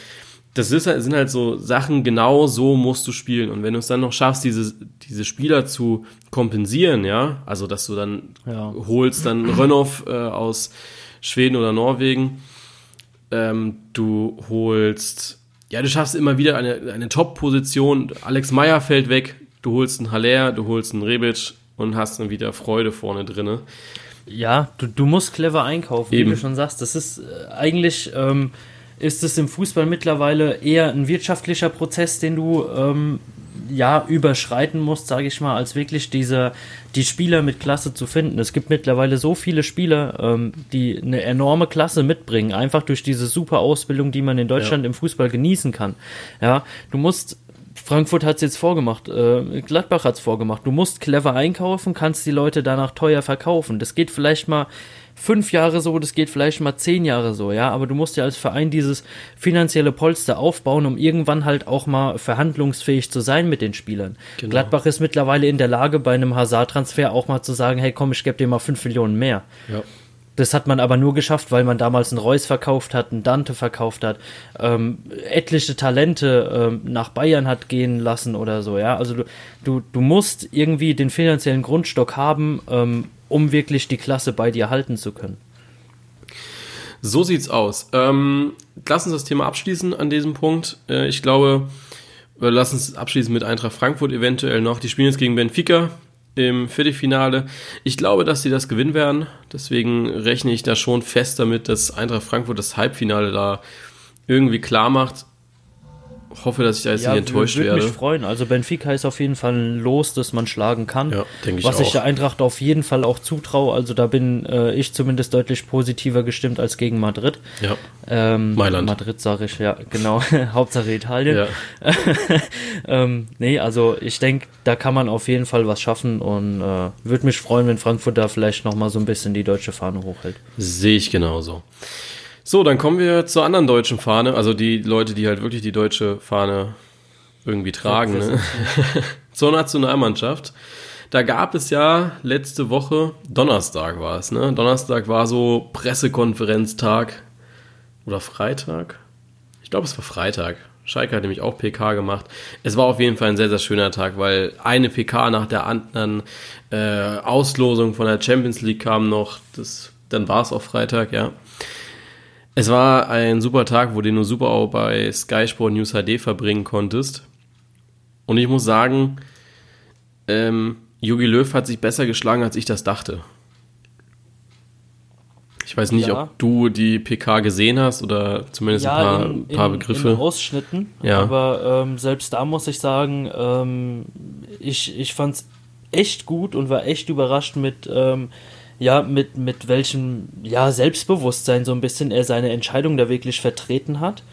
S1: Das ist halt, sind halt so Sachen, genau so musst du spielen. Und wenn du es dann noch schaffst, diese, diese Spieler zu kompensieren, ja, also dass du dann ja. holst dann Rönnoff äh, aus Schweden oder Norwegen, ähm, du holst, ja, du schaffst immer wieder eine, eine Top-Position. Alex Meyer fällt weg, du holst einen Haller, du holst einen Rebic und hast dann wieder Freude vorne drinne.
S2: Ja, du, du musst clever einkaufen, Eben. wie du schon sagst. Das ist äh, eigentlich ähm, ist es im Fußball mittlerweile eher ein wirtschaftlicher Prozess, den du ähm, ja überschreiten musst, sage ich mal, als wirklich diese die Spieler mit Klasse zu finden. Es gibt mittlerweile so viele Spieler, ähm, die eine enorme Klasse mitbringen, einfach durch diese super Ausbildung, die man in Deutschland ja. im Fußball genießen kann. Ja, du musst Frankfurt hat es jetzt vorgemacht, äh, Gladbach hat es vorgemacht. Du musst clever einkaufen, kannst die Leute danach teuer verkaufen. Das geht vielleicht mal fünf Jahre so, das geht vielleicht mal zehn Jahre so, ja, aber du musst ja als Verein dieses finanzielle Polster aufbauen, um irgendwann halt auch mal verhandlungsfähig zu sein mit den Spielern. Genau. Gladbach ist mittlerweile in der Lage, bei einem Hazard-Transfer auch mal zu sagen, hey komm, ich gebe dir mal fünf Millionen mehr. Ja. Das hat man aber nur geschafft, weil man damals einen Reus verkauft hat, einen Dante verkauft hat, ähm, etliche Talente ähm, nach Bayern hat gehen lassen oder so, ja. Also du, du, du musst irgendwie den finanziellen Grundstock haben, ähm, um wirklich die Klasse bei dir halten zu können.
S1: So sieht's aus. Ähm, lass uns das Thema abschließen an diesem Punkt. Äh, ich glaube, lass uns abschließen mit Eintracht Frankfurt eventuell noch. Die spielen jetzt gegen Benfica im Viertelfinale. Ich glaube, dass sie das gewinnen werden. Deswegen rechne ich da schon fest damit, dass Eintracht Frankfurt das Halbfinale da irgendwie klar macht hoffe, dass ich da jetzt ja, nicht enttäuscht werde. Ich würde mich
S2: freuen. Also Benfica ist auf jeden Fall ein Los, das man schlagen kann. Ja, denke ich Was auch. ich der Eintracht auf jeden Fall auch zutraue. Also da bin äh, ich zumindest deutlich positiver gestimmt als gegen Madrid. Ja. Ähm, Mailand. Madrid sage ich, ja, genau. (laughs) Hauptsache Italien. Ja. (laughs) ähm, nee, also ich denke, da kann man auf jeden Fall was schaffen und äh, würde mich freuen, wenn Frankfurt da vielleicht nochmal so ein bisschen die deutsche Fahne hochhält.
S1: Sehe ich genauso. So, dann kommen wir zur anderen deutschen Fahne, also die Leute, die halt wirklich die deutsche Fahne irgendwie tragen, ne? (laughs) zur Nationalmannschaft. Da gab es ja letzte Woche, Donnerstag war es, ne? Donnerstag war so Pressekonferenztag oder Freitag. Ich glaube, es war Freitag. Schalke hat nämlich auch PK gemacht. Es war auf jeden Fall ein sehr, sehr schöner Tag, weil eine PK nach der anderen äh, Auslosung von der Champions League kam noch. Das, dann war es auch Freitag, ja. Es war ein super Tag, wo du nur super auch bei Sky Sport News HD verbringen konntest. Und ich muss sagen, ähm, Jogi Löw hat sich besser geschlagen, als ich das dachte. Ich weiß nicht, ja. ob du die PK gesehen hast oder zumindest ja, ein paar, in, paar Begriffe. In
S2: Ausschnitten, ja. aber ähm, selbst da muss ich sagen, ähm, ich, ich fand es echt gut und war echt überrascht mit, ähm, ja, mit, mit welchem ja, Selbstbewusstsein so ein bisschen er seine Entscheidung da wirklich vertreten hat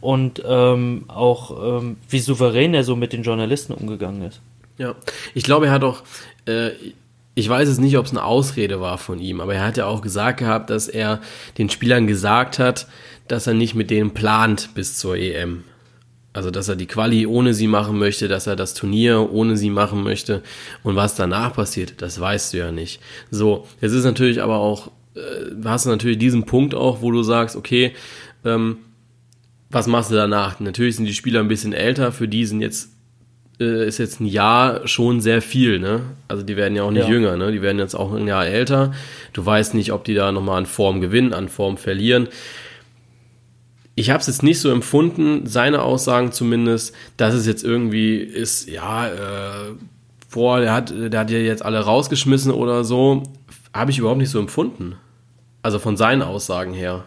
S2: und ähm, auch ähm, wie souverän er so mit den Journalisten umgegangen ist.
S1: Ja, ich glaube, er hat auch, äh, ich weiß es nicht, ob es eine Ausrede war von ihm, aber er hat ja auch gesagt gehabt, dass er den Spielern gesagt hat, dass er nicht mit denen plant bis zur EM. Also, dass er die Quali ohne sie machen möchte, dass er das Turnier ohne sie machen möchte. Und was danach passiert, das weißt du ja nicht. So, jetzt ist natürlich aber auch, äh, hast du natürlich diesen Punkt auch, wo du sagst, okay, ähm, was machst du danach? Natürlich sind die Spieler ein bisschen älter, für die sind jetzt äh, ist jetzt ein Jahr schon sehr viel, ne? Also die werden ja auch nicht ja. jünger, ne? Die werden jetzt auch ein Jahr älter. Du weißt nicht, ob die da nochmal an Form gewinnen, an Form verlieren ich habe es jetzt nicht so empfunden, seine Aussagen zumindest, dass es jetzt irgendwie ist, ja, äh, boah, der hat, der hat ja jetzt alle rausgeschmissen oder so. Habe ich überhaupt nicht so empfunden. Also von seinen Aussagen her.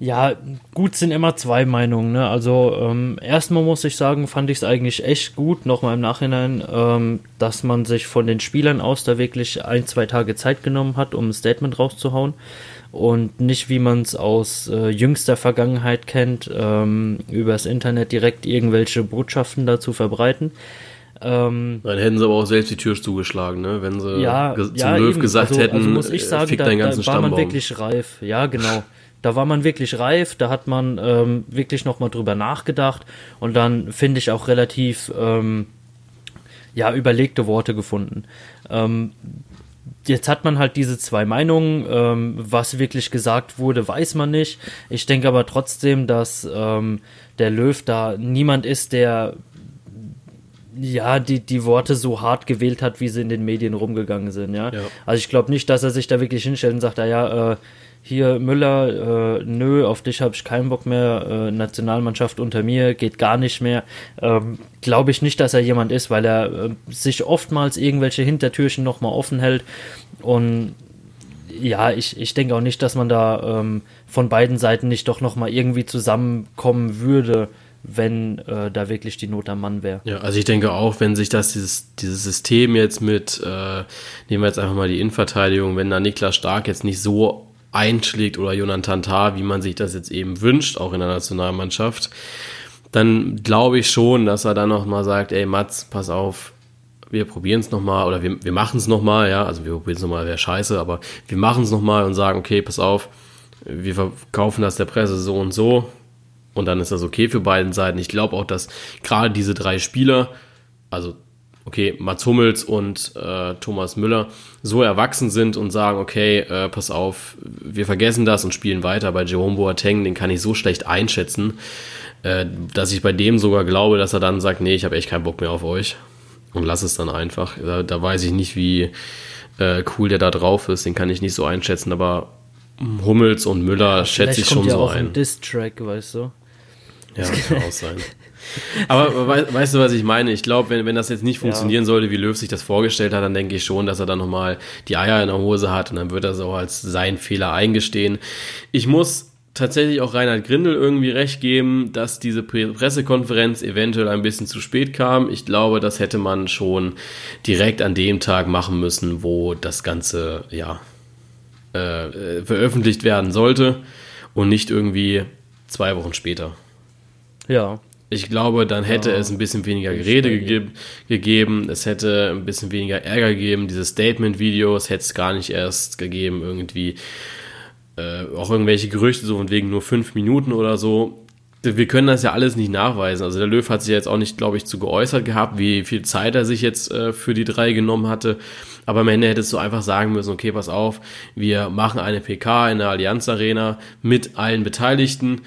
S2: Ja, gut sind immer zwei Meinungen. Ne? Also ähm, erstmal muss ich sagen, fand ich es eigentlich echt gut, nochmal im Nachhinein, ähm, dass man sich von den Spielern aus da wirklich ein, zwei Tage Zeit genommen hat, um ein Statement rauszuhauen und nicht, wie man es aus äh, jüngster Vergangenheit kennt, ähm, übers Internet direkt irgendwelche Botschaften dazu verbreiten.
S1: Ähm, Dann hätten sie aber auch selbst die Tür zugeschlagen, ne? wenn sie ja, zum ja, Löw eben. gesagt also, hätten, also muss ich äh, sagen, fick da, deinen ganzen
S2: da war man wirklich reif. Ja, genau. (laughs) Da war man wirklich reif, da hat man ähm, wirklich nochmal drüber nachgedacht und dann finde ich auch relativ ähm, ja, überlegte Worte gefunden. Ähm, jetzt hat man halt diese zwei Meinungen. Ähm, was wirklich gesagt wurde, weiß man nicht. Ich denke aber trotzdem, dass ähm, der Löw da niemand ist, der ja, die, die Worte so hart gewählt hat, wie sie in den Medien rumgegangen sind, ja. ja. Also ich glaube nicht, dass er sich da wirklich hinstellt und sagt, ah ja, äh, hier Müller, äh, nö, auf dich habe ich keinen Bock mehr, äh, Nationalmannschaft unter mir, geht gar nicht mehr. Ähm, glaube ich nicht, dass er jemand ist, weil er äh, sich oftmals irgendwelche Hintertürchen nochmal offen hält und ja, ich, ich denke auch nicht, dass man da ähm, von beiden Seiten nicht doch nochmal irgendwie zusammenkommen würde wenn äh, da wirklich die Not am Mann wäre.
S1: Ja, also ich denke auch, wenn sich das dieses, dieses System jetzt mit, äh, nehmen wir jetzt einfach mal die Innenverteidigung, wenn da Niklas Stark jetzt nicht so einschlägt oder Jonathan Tah, wie man sich das jetzt eben wünscht, auch in der Nationalmannschaft, dann glaube ich schon, dass er dann nochmal sagt, ey Mats, pass auf, wir probieren es nochmal oder wir, wir machen es nochmal, ja, also wir probieren es nochmal, wäre scheiße, aber wir machen es nochmal und sagen, okay, pass auf, wir verkaufen das der Presse so und so, und dann ist das okay für beiden Seiten. Ich glaube auch, dass gerade diese drei Spieler, also okay, Mats Hummels und äh, Thomas Müller so erwachsen sind und sagen, okay, äh, pass auf, wir vergessen das und spielen weiter. Bei Jerome Boateng, den kann ich so schlecht einschätzen, äh, dass ich bei dem sogar glaube, dass er dann sagt, nee, ich habe echt keinen Bock mehr auf euch und lass es dann einfach. Da, da weiß ich nicht, wie äh, cool der da drauf ist, den kann ich nicht so einschätzen, aber Hummels und Müller ja, schätze ich schon ja so auch ein.
S2: ein Diss-Track, weißt du?
S1: Ja, kann auch sein. (laughs) Aber weißt du, was ich meine? Ich glaube, wenn, wenn das jetzt nicht funktionieren ja. sollte, wie Löw sich das vorgestellt hat, dann denke ich schon, dass er dann nochmal die Eier in der Hose hat und dann wird er so als seinen Fehler eingestehen. Ich muss tatsächlich auch Reinhard Grindel irgendwie recht geben, dass diese Pressekonferenz eventuell ein bisschen zu spät kam. Ich glaube, das hätte man schon direkt an dem Tag machen müssen, wo das Ganze, ja, äh, veröffentlicht werden sollte und nicht irgendwie zwei Wochen später.
S2: Ja.
S1: Ich glaube, dann hätte ja, es ein bisschen weniger Gerede gegeben, gegeben, es hätte ein bisschen weniger Ärger gegeben, diese Statement-Videos hätte es gar nicht erst gegeben, irgendwie äh, auch irgendwelche Gerüchte, so von wegen nur fünf Minuten oder so. Wir können das ja alles nicht nachweisen. Also der Löw hat sich jetzt auch nicht, glaube ich, zu geäußert gehabt, wie viel Zeit er sich jetzt äh, für die drei genommen hatte. Aber am Ende hättest du einfach sagen müssen, okay, pass auf, wir machen eine PK in der Allianz Arena mit allen Beteiligten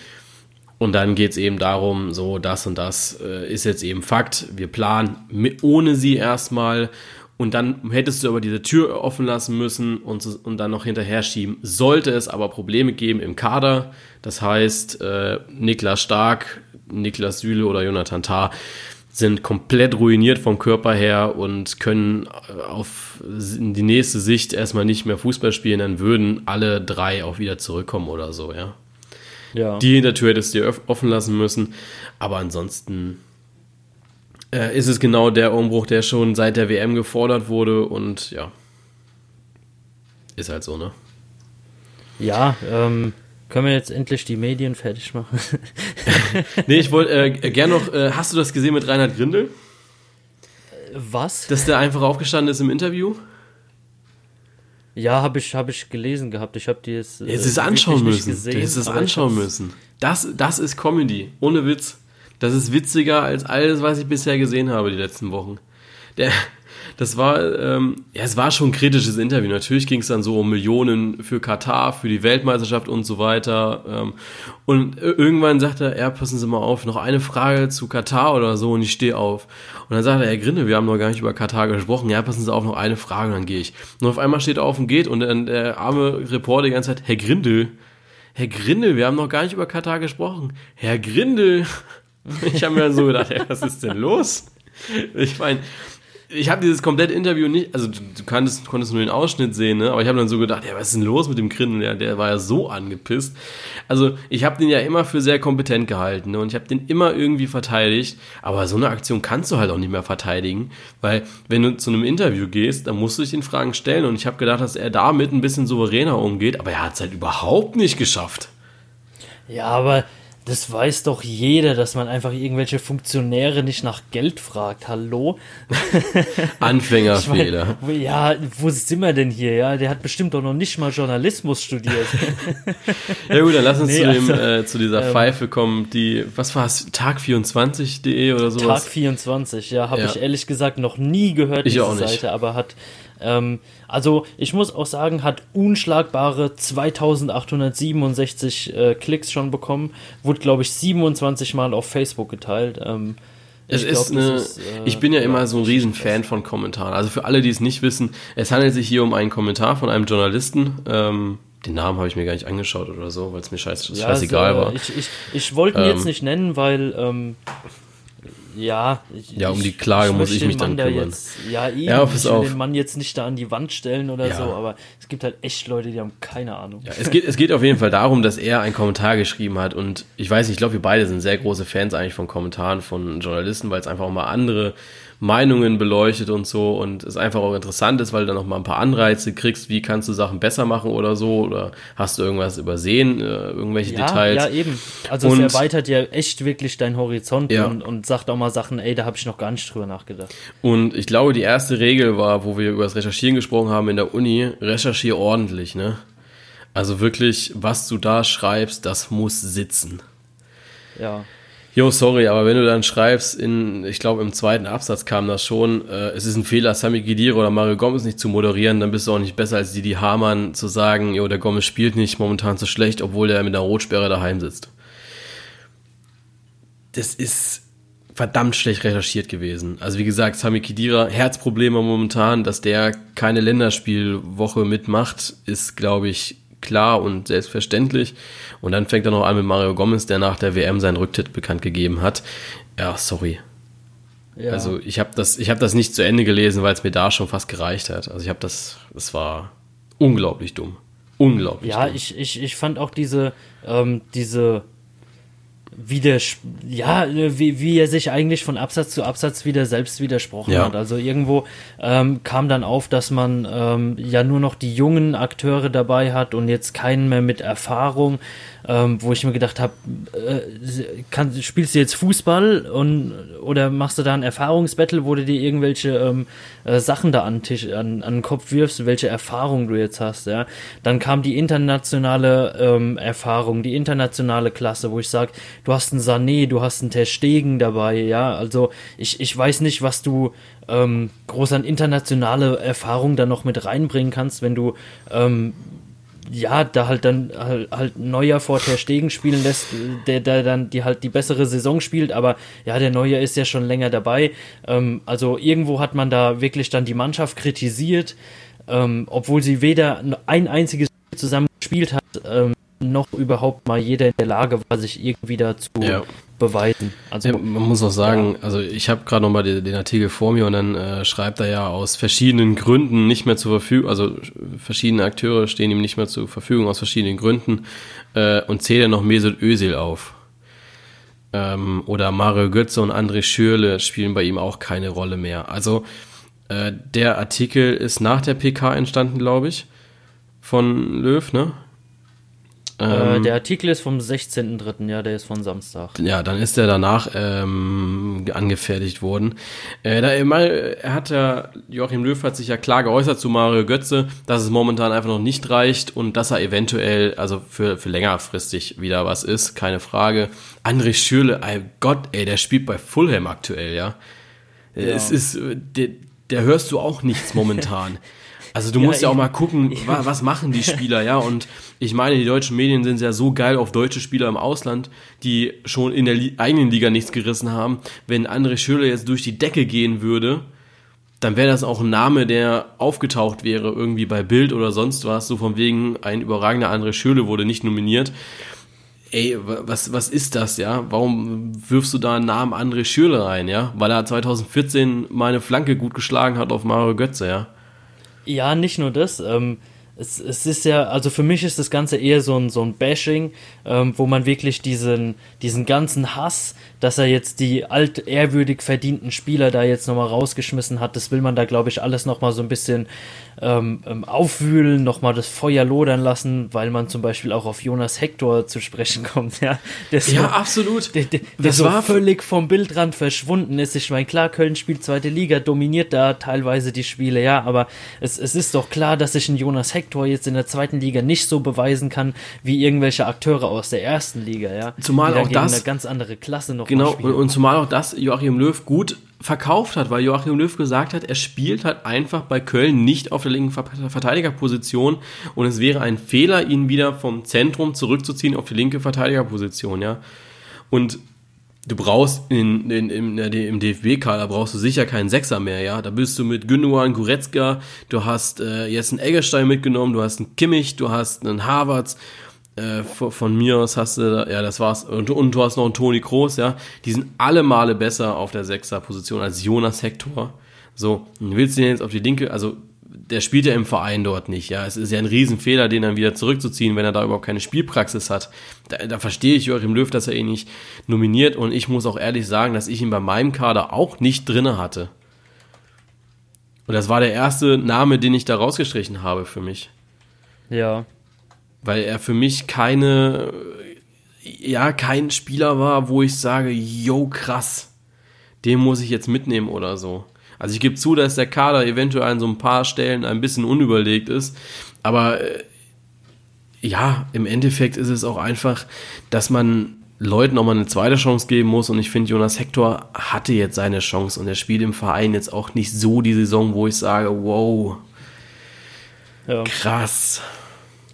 S1: und dann geht es eben darum, so das und das äh, ist jetzt eben Fakt. Wir planen mit, ohne sie erstmal. Und dann hättest du aber diese Tür offen lassen müssen und, und dann noch hinterher schieben. Sollte es aber Probleme geben im Kader, das heißt äh, Niklas Stark, Niklas Süle oder Jonathan Tah sind komplett ruiniert vom Körper her und können äh, auf die nächste Sicht erstmal nicht mehr Fußball spielen, dann würden alle drei auch wieder zurückkommen oder so, ja. Ja. Die Hintertür hättest du dir offen lassen müssen. Aber ansonsten äh, ist es genau der Umbruch, der schon seit der WM gefordert wurde. Und ja, ist halt so, ne?
S2: Ja, ähm, können wir jetzt endlich die Medien fertig machen? (laughs)
S1: nee, ich wollte äh, gerne noch, äh, hast du das gesehen mit Reinhard Grindel?
S2: Was?
S1: Dass der einfach aufgestanden ist im Interview?
S2: Ja, habe ich, hab ich gelesen gehabt. Ich habe die jetzt.
S1: Äh, es anschauen müssen. Gesehen, hättest es anschauen müssen. Das, das ist Comedy. Ohne Witz. Das ist witziger als alles, was ich bisher gesehen habe die letzten Wochen. Der, das war, ähm, ja, es war schon ein kritisches Interview. Natürlich ging es dann so um Millionen für Katar, für die Weltmeisterschaft und so weiter. Ähm, und irgendwann sagt er, ja, passen Sie mal auf, noch eine Frage zu Katar oder so und ich stehe auf. Und dann sagt er, Herr Grinde, wir haben noch gar nicht über Katar gesprochen. Ja, passen Sie auf, noch eine Frage und dann gehe ich. Und auf einmal steht er auf und geht und dann der arme Reporter die ganze Zeit, Herr Grindel, Herr Grindel, wir haben noch gar nicht über Katar gesprochen. Herr Grindel. (laughs) Ich habe mir dann so gedacht, ey, was ist denn los? Ich meine, ich habe dieses komplette Interview nicht, also du, du konntest, konntest nur den Ausschnitt sehen, ne? aber ich habe dann so gedacht, ja, was ist denn los mit dem Grindel? Der, der war ja so angepisst. Also ich habe den ja immer für sehr kompetent gehalten ne? und ich habe den immer irgendwie verteidigt, aber so eine Aktion kannst du halt auch nicht mehr verteidigen, weil wenn du zu einem Interview gehst, dann musst du dich den Fragen stellen und ich habe gedacht, dass er damit ein bisschen souveräner umgeht, aber er hat es halt überhaupt nicht geschafft.
S2: Ja, aber das weiß doch jeder, dass man einfach irgendwelche Funktionäre nicht nach Geld fragt. Hallo? (laughs)
S1: Anfängerfehler.
S2: Ich mein, ja, wo sind wir denn hier? Ja, der hat bestimmt doch noch nicht mal Journalismus studiert.
S1: ja gut, dann lass uns (laughs) nee, zu, dem, also, äh, zu dieser ähm, Pfeife kommen, die, was war es, tag24.de oder sowas?
S2: Tag24, ja, habe ja. ich ehrlich gesagt noch nie gehört,
S1: ich diese auch nicht.
S2: Seite, aber hat ähm, also ich muss auch sagen, hat unschlagbare 2867 äh, Klicks schon bekommen. Wurde, glaube ich, 27 Mal auf Facebook geteilt. Ähm,
S1: es ich, glaub, eine, ist, äh, ich bin ja immer so ein Riesenfan von Kommentaren. Also für alle, die es nicht wissen, es handelt sich hier um einen Kommentar von einem Journalisten. Ähm, den Namen habe ich mir gar nicht angeschaut oder so, weil es mir scheiß, ja, scheißegal
S2: also,
S1: war.
S2: Ich, ich, ich wollte ihn ähm, jetzt nicht nennen, weil ähm, ja,
S1: ich, ja, um die Klage muss ich mich dann kümmern.
S2: Jetzt, ja, eben,
S1: ja,
S2: ich will
S1: auf.
S2: den Mann jetzt nicht da an die Wand stellen oder ja. so, aber es gibt halt echt Leute, die haben keine Ahnung.
S1: Ja, es, geht, es geht auf jeden Fall darum, dass er einen Kommentar geschrieben hat und ich weiß nicht, ich glaube, wir beide sind sehr große Fans eigentlich von Kommentaren von Journalisten, weil es einfach auch mal andere Meinungen beleuchtet und so und es einfach auch interessant ist, weil du dann noch mal ein paar Anreize kriegst, wie kannst du Sachen besser machen oder so oder hast du irgendwas übersehen, äh, irgendwelche
S2: ja,
S1: Details.
S2: Ja, eben. Also und, es erweitert ja echt wirklich deinen Horizont ja. und, und sagt auch mal Sachen, ey, da habe ich noch gar nicht drüber nachgedacht.
S1: Und ich glaube, die erste Regel war, wo wir über das Recherchieren gesprochen haben in der Uni, recherchier ordentlich, ne? Also wirklich, was du da schreibst, das muss sitzen.
S2: Ja.
S1: Jo, sorry, aber wenn du dann schreibst, in, ich glaube im zweiten Absatz kam das schon, äh, es ist ein Fehler, Sami Khedira oder Mario Gomez nicht zu moderieren, dann bist du auch nicht besser als Didi Hamann zu sagen, jo, der Gomez spielt nicht momentan so schlecht, obwohl der mit einer Rotsperre daheim sitzt. Das ist verdammt schlecht recherchiert gewesen. Also wie gesagt, Sami Khedira, Herzprobleme momentan, dass der keine Länderspielwoche mitmacht, ist, glaube ich, klar und selbstverständlich. Und dann fängt er noch an mit Mario Gomez, der nach der WM seinen Rücktritt bekannt gegeben hat. Ja, sorry. Ja. Also ich habe das, ich habe das nicht zu Ende gelesen, weil es mir da schon fast gereicht hat. Also ich habe das, es war unglaublich dumm, unglaublich.
S2: Ja,
S1: dumm.
S2: ich, ich, ich fand auch diese, ähm, diese wie der, ja, wie, wie er sich eigentlich von Absatz zu Absatz wieder selbst widersprochen ja. hat. Also irgendwo ähm, kam dann auf, dass man ähm, ja nur noch die jungen Akteure dabei hat und jetzt keinen mehr mit Erfahrung ähm, wo ich mir gedacht habe, äh, spielst du jetzt Fußball und oder machst du da ein Erfahrungsbattle, wo du dir irgendwelche ähm, äh, Sachen da an, Tisch, an, an den Kopf wirfst, welche Erfahrung du jetzt hast, ja. Dann kam die internationale ähm, Erfahrung, die internationale Klasse, wo ich sage, du hast einen Sané, du hast einen Terstegen dabei, ja. Also ich, ich weiß nicht, was du ähm, groß an internationale Erfahrung da noch mit reinbringen kannst, wenn du ähm, ja, da halt dann halt, halt Neuer vor Ter Stegen spielen lässt, der, der dann die halt die bessere Saison spielt, aber ja, der Neuer ist ja schon länger dabei. Ähm, also irgendwo hat man da wirklich dann die Mannschaft kritisiert, ähm, obwohl sie weder ein einziges zusammen gespielt hat, ähm, noch überhaupt mal jeder in der Lage war, sich irgendwie dazu ja beweisen.
S1: Also ja, man muss auch sagen, also ich habe gerade nochmal den, den Artikel vor mir und dann äh, schreibt er ja aus verschiedenen Gründen nicht mehr zur Verfügung, also verschiedene Akteure stehen ihm nicht mehr zur Verfügung aus verschiedenen Gründen äh, und zählt noch Mesut Özil auf. Ähm, oder Mario Götze und André Schürle spielen bei ihm auch keine Rolle mehr. Also äh, der Artikel ist nach der PK entstanden, glaube ich, von Löw, ne?
S2: Äh, ähm, der Artikel ist vom 16.03., ja, der ist von Samstag.
S1: Ja, dann ist der danach ähm, angefertigt worden. Äh, da, er hat ja, Joachim Löw hat sich ja klar geäußert zu Mario Götze, dass es momentan einfach noch nicht reicht und dass er eventuell, also für, für längerfristig wieder was ist, keine Frage. André Schürle, ey Gott, ey, der spielt bei Fulham aktuell, ja. ja. Es ist, der, der hörst du auch nichts momentan. (laughs) Also du ja, musst ja auch mal gucken, (laughs) was machen die Spieler, ja. Und ich meine, die deutschen Medien sind ja so geil auf deutsche Spieler im Ausland, die schon in der Li eigenen Liga nichts gerissen haben. Wenn André Schürrle jetzt durch die Decke gehen würde, dann wäre das auch ein Name, der aufgetaucht wäre, irgendwie bei Bild oder sonst was, so von wegen, ein überragender André Schürrle wurde nicht nominiert. Ey, was, was ist das, ja? Warum wirfst du da einen Namen André Schürrle rein, ja? Weil er 2014 meine Flanke gut geschlagen hat auf Mario Götze, ja?
S2: Ja, nicht nur das. Ähm, es, es ist ja, also für mich ist das Ganze eher so ein, so ein Bashing, ähm, wo man wirklich diesen, diesen ganzen Hass, dass er jetzt die alt ehrwürdig verdienten Spieler da jetzt nochmal rausgeschmissen hat, das will man da, glaube ich, alles nochmal so ein bisschen ähm, ähm, aufwühlen, nochmal das Feuer lodern lassen, weil man zum Beispiel auch auf Jonas Hector zu sprechen (laughs) kommt, ja.
S1: Ja, so, absolut.
S2: Der, der, der so völlig vom Bildrand verschwunden ist. Ich meine, klar, Köln spielt zweite Liga, dominiert da teilweise die Spiele, ja, aber es, es ist doch klar, dass sich ein Jonas Hector jetzt in der zweiten Liga nicht so beweisen kann, wie irgendwelche Akteure aus der ersten Liga, ja.
S1: Zumal auch das
S2: eine ganz andere Klasse noch
S1: Genau, und, und zumal auch das Joachim Löw gut verkauft hat, weil Joachim Löw gesagt hat, er spielt halt einfach bei Köln nicht auf der linken Verteidigerposition und es wäre ein Fehler, ihn wieder vom Zentrum zurückzuziehen auf die linke Verteidigerposition, ja. Und du brauchst in, in, in, im DFB-Kader brauchst du sicher keinen Sechser mehr, ja. Da bist du mit Gündogan, Goretzka, du hast äh, jetzt einen Eggerstein mitgenommen, du hast einen Kimmich, du hast einen Havertz äh, von mir aus hast du, ja, das war's. Und, und du hast noch einen Toni Kroos, ja. Die sind alle Male besser auf der Sechser-Position als Jonas Hector. So, willst du den jetzt auf die linke, also der spielt ja im Verein dort nicht, ja. Es ist ja ein Riesenfehler, den dann wieder zurückzuziehen, wenn er da überhaupt keine Spielpraxis hat. Da, da verstehe ich Joachim Löw, dass er ihn nicht nominiert und ich muss auch ehrlich sagen, dass ich ihn bei meinem Kader auch nicht drinne hatte. Und das war der erste Name, den ich da rausgestrichen habe für mich.
S2: Ja,
S1: weil er für mich keine, ja, kein Spieler war, wo ich sage, yo, krass, den muss ich jetzt mitnehmen oder so. Also ich gebe zu, dass der Kader eventuell an so ein paar Stellen ein bisschen unüberlegt ist, aber äh, ja, im Endeffekt ist es auch einfach, dass man Leuten auch mal eine zweite Chance geben muss und ich finde, Jonas Hector hatte jetzt seine Chance und er spielt im Verein jetzt auch nicht so die Saison, wo ich sage, wow, ja. krass.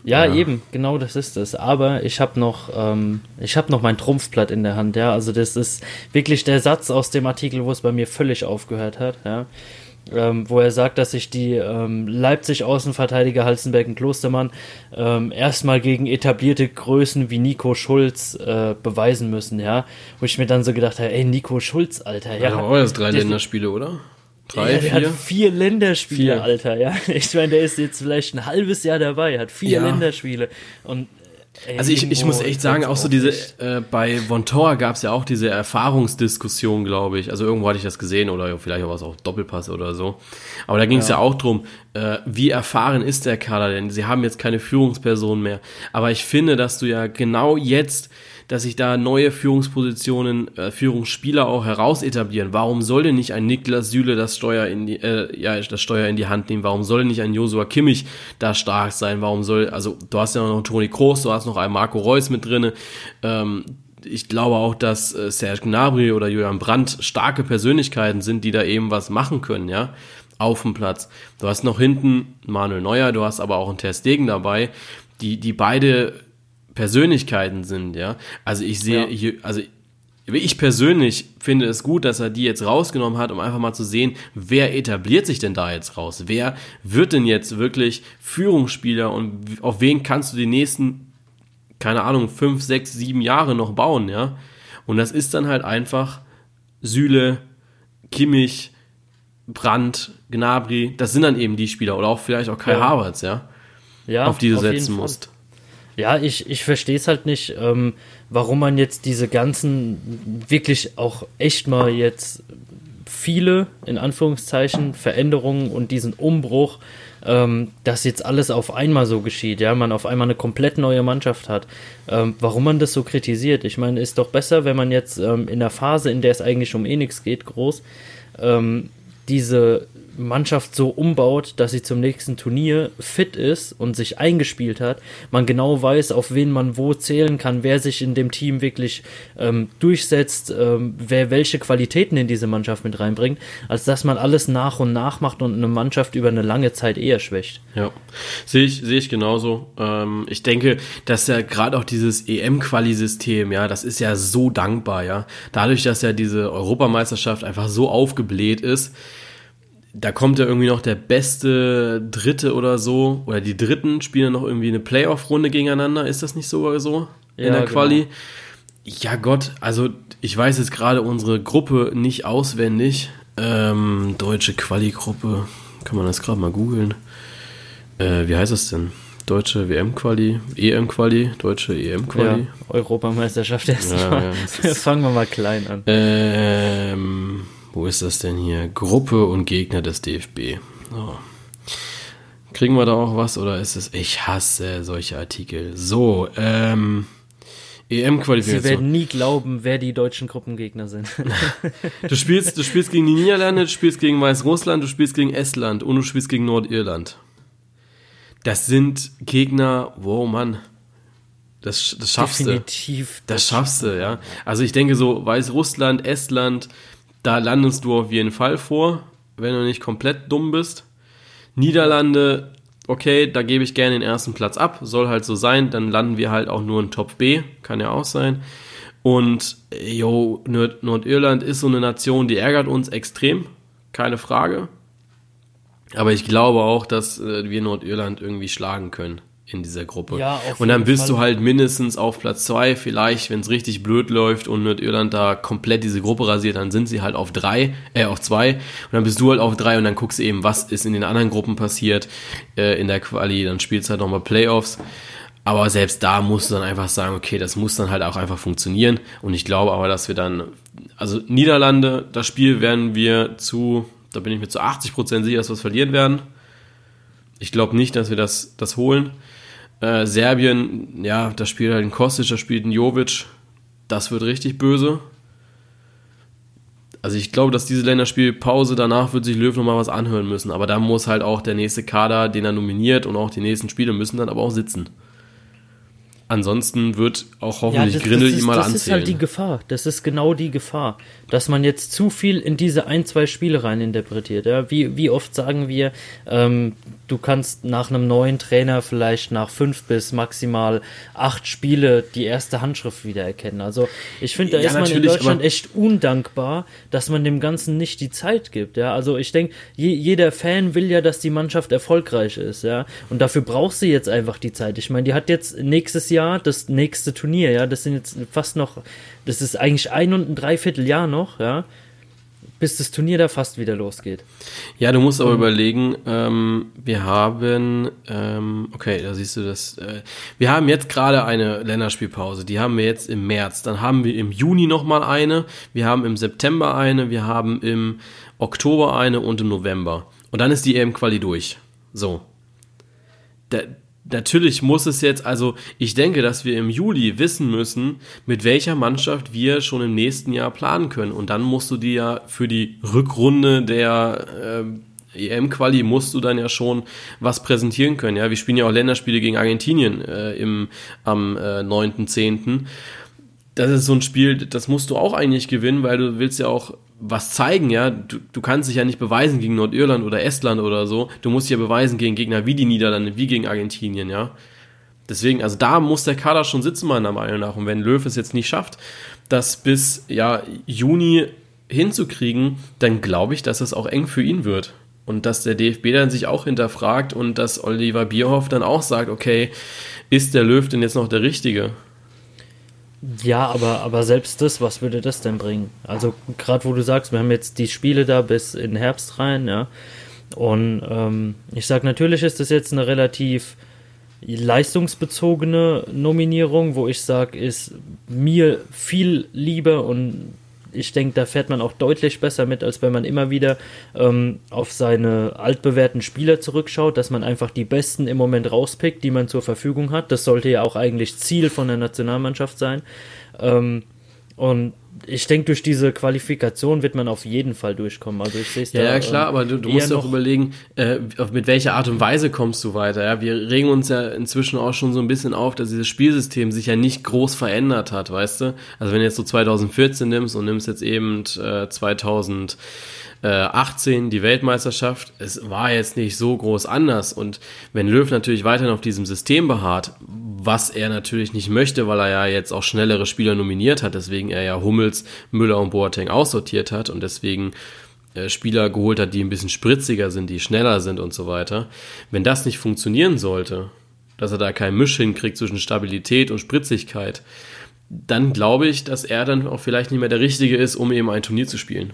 S2: Ja, ja, eben, genau das ist es. Aber ich habe noch, ähm, ich habe noch mein Trumpfblatt in der Hand, ja. Also das ist wirklich der Satz aus dem Artikel, wo es bei mir völlig aufgehört hat, ja. Ähm, wo er sagt, dass sich die ähm, Leipzig-Außenverteidiger Halzenberg und Klostermann ähm, erstmal gegen etablierte Größen wie Nico Schulz äh, beweisen müssen, ja. Wo ich mir dann so gedacht habe, ey, Nico Schulz, Alter, ja.
S1: Ja, auch erst drei Länderspiele, oder?
S2: Drei, ja, der vier? hat vier Länderspiele, vier. Alter, ja. (laughs) Ich meine, der ist jetzt vielleicht ein halbes Jahr dabei, hat vier ja. Länderspiele. Und
S1: Ey, also ich, ich muss echt sagen, auch so diese, äh, bei Von Tor gab es ja auch diese Erfahrungsdiskussion, glaube ich. Also irgendwo hatte ich das gesehen oder vielleicht war es auch Doppelpass oder so. Aber da ging es ja. ja. auch drum, äh, wie erfahren ist der Kader denn? Sie haben jetzt keine Führungsperson mehr. Aber ich finde, dass du ja genau jetzt dass sich da neue Führungspositionen, äh, Führungsspieler auch heraus etablieren. Warum soll denn nicht ein Niklas Süle das Steuer in die, äh, ja, das Steuer in die Hand nehmen? Warum soll denn nicht ein Josua Kimmich da stark sein? Warum soll, also du hast ja noch Toni Kroos, du hast noch einen Marco Reus mit drinne. Ähm, ich glaube auch, dass äh, Serge Gnabry oder Julian Brandt starke Persönlichkeiten sind, die da eben was machen können, ja, auf dem Platz. Du hast noch hinten Manuel Neuer, du hast aber auch einen Ter Stegen dabei, die, die beide Persönlichkeiten sind, ja. Also ich sehe ja. hier, also ich persönlich finde es gut, dass er die jetzt rausgenommen hat, um einfach mal zu sehen, wer etabliert sich denn da jetzt raus? Wer wird denn jetzt wirklich Führungsspieler und auf wen kannst du die nächsten, keine Ahnung, fünf, sechs, sieben Jahre noch bauen, ja? Und das ist dann halt einfach Süle, Kimmich, Brandt, Gnabry, das sind dann eben die Spieler oder auch vielleicht auch Kai ja. Havertz, ja? Ja, auf die du setzen musst.
S2: Ja, ich, ich verstehe es halt nicht, ähm, warum man jetzt diese ganzen wirklich auch echt mal jetzt viele, in Anführungszeichen, Veränderungen und diesen Umbruch, ähm, dass jetzt alles auf einmal so geschieht, ja, man auf einmal eine komplett neue Mannschaft hat. Ähm, warum man das so kritisiert? Ich meine, ist doch besser, wenn man jetzt ähm, in der Phase, in der es eigentlich um eh nichts geht, groß, ähm, diese Mannschaft so umbaut, dass sie zum nächsten Turnier fit ist und sich eingespielt hat, man genau weiß, auf wen man wo zählen kann, wer sich in dem Team wirklich ähm, durchsetzt, ähm, wer welche Qualitäten in diese Mannschaft mit reinbringt, als dass man alles nach und nach macht und eine Mannschaft über eine lange Zeit eher schwächt.
S1: Ja, sehe ich, sehe ich genauso. Ähm, ich denke, dass ja gerade auch dieses EM-Quali-System, ja, das ist ja so dankbar, ja. Dadurch, dass ja diese Europameisterschaft einfach so aufgebläht ist, da kommt ja irgendwie noch der beste Dritte oder so, oder die Dritten spielen noch irgendwie eine Playoff-Runde gegeneinander. Ist das nicht sogar so in ja, der Quali? Genau. Ja, Gott, also ich weiß jetzt gerade unsere Gruppe nicht auswendig. Ähm, deutsche Quali-Gruppe, kann man das gerade mal googeln? Äh, wie heißt es denn? Deutsche WM-Quali, EM-Quali, deutsche EM-Quali. Ja,
S2: Europameisterschaft erstmal. Ja, ja, (laughs) Fangen wir mal klein an.
S1: Ähm, wo ist das denn hier? Gruppe und Gegner des DFB. Oh. Kriegen wir da auch was oder ist es? Ich hasse solche Artikel. So, ähm. EM-Qualifikation.
S2: Sie werden nie glauben, wer die deutschen Gruppengegner sind.
S1: du, spielst, du spielst gegen die Niederlande, du spielst gegen Weißrussland, du spielst gegen Estland und du spielst gegen Nordirland. Das sind Gegner, wow, Mann. Das, das schaffst
S2: Definitiv.
S1: du. Das schaffst du, ja. Also ich denke so, Weißrussland, Estland, da landest du auf jeden Fall vor, wenn du nicht komplett dumm bist. Niederlande, okay, da gebe ich gerne den ersten Platz ab, soll halt so sein, dann landen wir halt auch nur in Top B, kann ja auch sein. Und jo, Nordirland ist so eine Nation, die ärgert uns extrem, keine Frage. Aber ich glaube auch, dass äh, wir Nordirland irgendwie schlagen können in dieser Gruppe. Ja, und dann bist Fall. du halt mindestens auf Platz zwei, vielleicht, wenn es richtig blöd läuft und Nordirland da komplett diese Gruppe rasiert, dann sind sie halt auf drei, äh, auf zwei. Und dann bist du halt auf drei und dann guckst du eben, was ist in den anderen Gruppen passiert äh, in der Quali. Dann spielst du halt nochmal Playoffs. Aber selbst da musst du dann einfach sagen, okay, das muss dann halt auch einfach funktionieren. Und ich glaube aber, dass wir dann, also Niederlande, das Spiel werden wir zu, da bin ich mir zu 80% sicher, dass wir es verlieren werden. Ich glaube nicht, dass wir das, das holen. Äh, Serbien, ja, da spielt halt ein Kostic, da spielt ein Jovic. Das wird richtig böse. Also ich glaube, dass diese Länderspielpause danach wird sich Löw nochmal was anhören müssen. Aber da muss halt auch der nächste Kader, den er nominiert und auch die nächsten Spiele müssen dann aber auch sitzen. Ansonsten wird auch hoffentlich ja, das, Grindel
S2: das
S1: ihm mal
S2: das
S1: anzählen.
S2: Das ist halt die Gefahr. Das ist genau die Gefahr, dass man jetzt zu viel in diese ein, zwei Spiele rein interpretiert. Ja? Wie, wie oft sagen wir, ähm, du kannst nach einem neuen Trainer vielleicht nach fünf bis maximal acht Spiele die erste Handschrift wiedererkennen. Also ich finde, da ja, ist man in Deutschland echt undankbar, dass man dem Ganzen nicht die Zeit gibt. Ja? Also ich denke, je, jeder Fan will ja, dass die Mannschaft erfolgreich ist. Ja? Und dafür braucht sie jetzt einfach die Zeit. Ich meine, die hat jetzt nächstes Jahr Jahr das nächste Turnier, ja. Das sind jetzt fast noch, das ist eigentlich ein und ein Dreivierteljahr noch, ja, bis das Turnier da fast wieder losgeht.
S1: Ja, du musst aber mhm. überlegen, ähm, wir haben, ähm, okay, da siehst du das, äh, wir haben jetzt gerade eine Länderspielpause, die haben wir jetzt im März, dann haben wir im Juni nochmal eine, wir haben im September eine, wir haben im Oktober eine und im November. Und dann ist die EM-Quali durch. So. Der, natürlich muss es jetzt, also ich denke, dass wir im Juli wissen müssen, mit welcher Mannschaft wir schon im nächsten Jahr planen können. Und dann musst du dir ja für die Rückrunde der äh, EM-Quali musst du dann ja schon was präsentieren können. Ja, wir spielen ja auch Länderspiele gegen Argentinien äh, im, am äh, 9.10 das ist so ein Spiel, das musst du auch eigentlich gewinnen, weil du willst ja auch was zeigen, ja. Du, du kannst dich ja nicht beweisen gegen Nordirland oder Estland oder so. Du musst dich ja beweisen gegen Gegner wie die Niederlande, wie gegen Argentinien, ja. Deswegen, also da muss der Kader schon sitzen, meiner Meinung nach. Und wenn Löw es jetzt nicht schafft, das bis ja, Juni hinzukriegen, dann glaube ich, dass es auch eng für ihn wird. Und dass der DFB dann sich auch hinterfragt und dass Oliver Bierhoff dann auch sagt, okay, ist der Löw denn jetzt noch der Richtige?
S2: Ja, aber, aber selbst das, was würde das denn bringen? Also gerade wo du sagst, wir haben jetzt die Spiele da bis in den Herbst rein, ja. Und ähm, ich sag natürlich ist das jetzt eine relativ leistungsbezogene Nominierung, wo ich sage, ist mir viel lieber und ich denke, da fährt man auch deutlich besser mit, als wenn man immer wieder ähm, auf seine altbewährten Spieler zurückschaut, dass man einfach die Besten im Moment rauspickt, die man zur Verfügung hat. Das sollte ja auch eigentlich Ziel von der Nationalmannschaft sein. Ähm, und ich denke, durch diese Qualifikation wird man auf jeden Fall durchkommen. Also ich sehe es
S1: ja, da. Ja, klar, ähm, aber du, du musst ja auch überlegen, äh, mit welcher Art und Weise kommst du weiter. Ja? Wir regen uns ja inzwischen auch schon so ein bisschen auf, dass dieses Spielsystem sich ja nicht groß verändert hat, weißt du? Also wenn du jetzt so 2014 nimmst und nimmst jetzt eben äh, 2000 18 die Weltmeisterschaft. Es war jetzt nicht so groß anders. Und wenn Löw natürlich weiterhin auf diesem System beharrt, was er natürlich nicht möchte, weil er ja jetzt auch schnellere Spieler nominiert hat, deswegen er ja Hummels, Müller und Boateng aussortiert hat und deswegen äh, Spieler geholt hat, die ein bisschen spritziger sind, die schneller sind und so weiter. Wenn das nicht funktionieren sollte, dass er da keinen Misch hinkriegt zwischen Stabilität und Spritzigkeit, dann glaube ich, dass er dann auch vielleicht nicht mehr der Richtige ist, um eben ein Turnier zu spielen.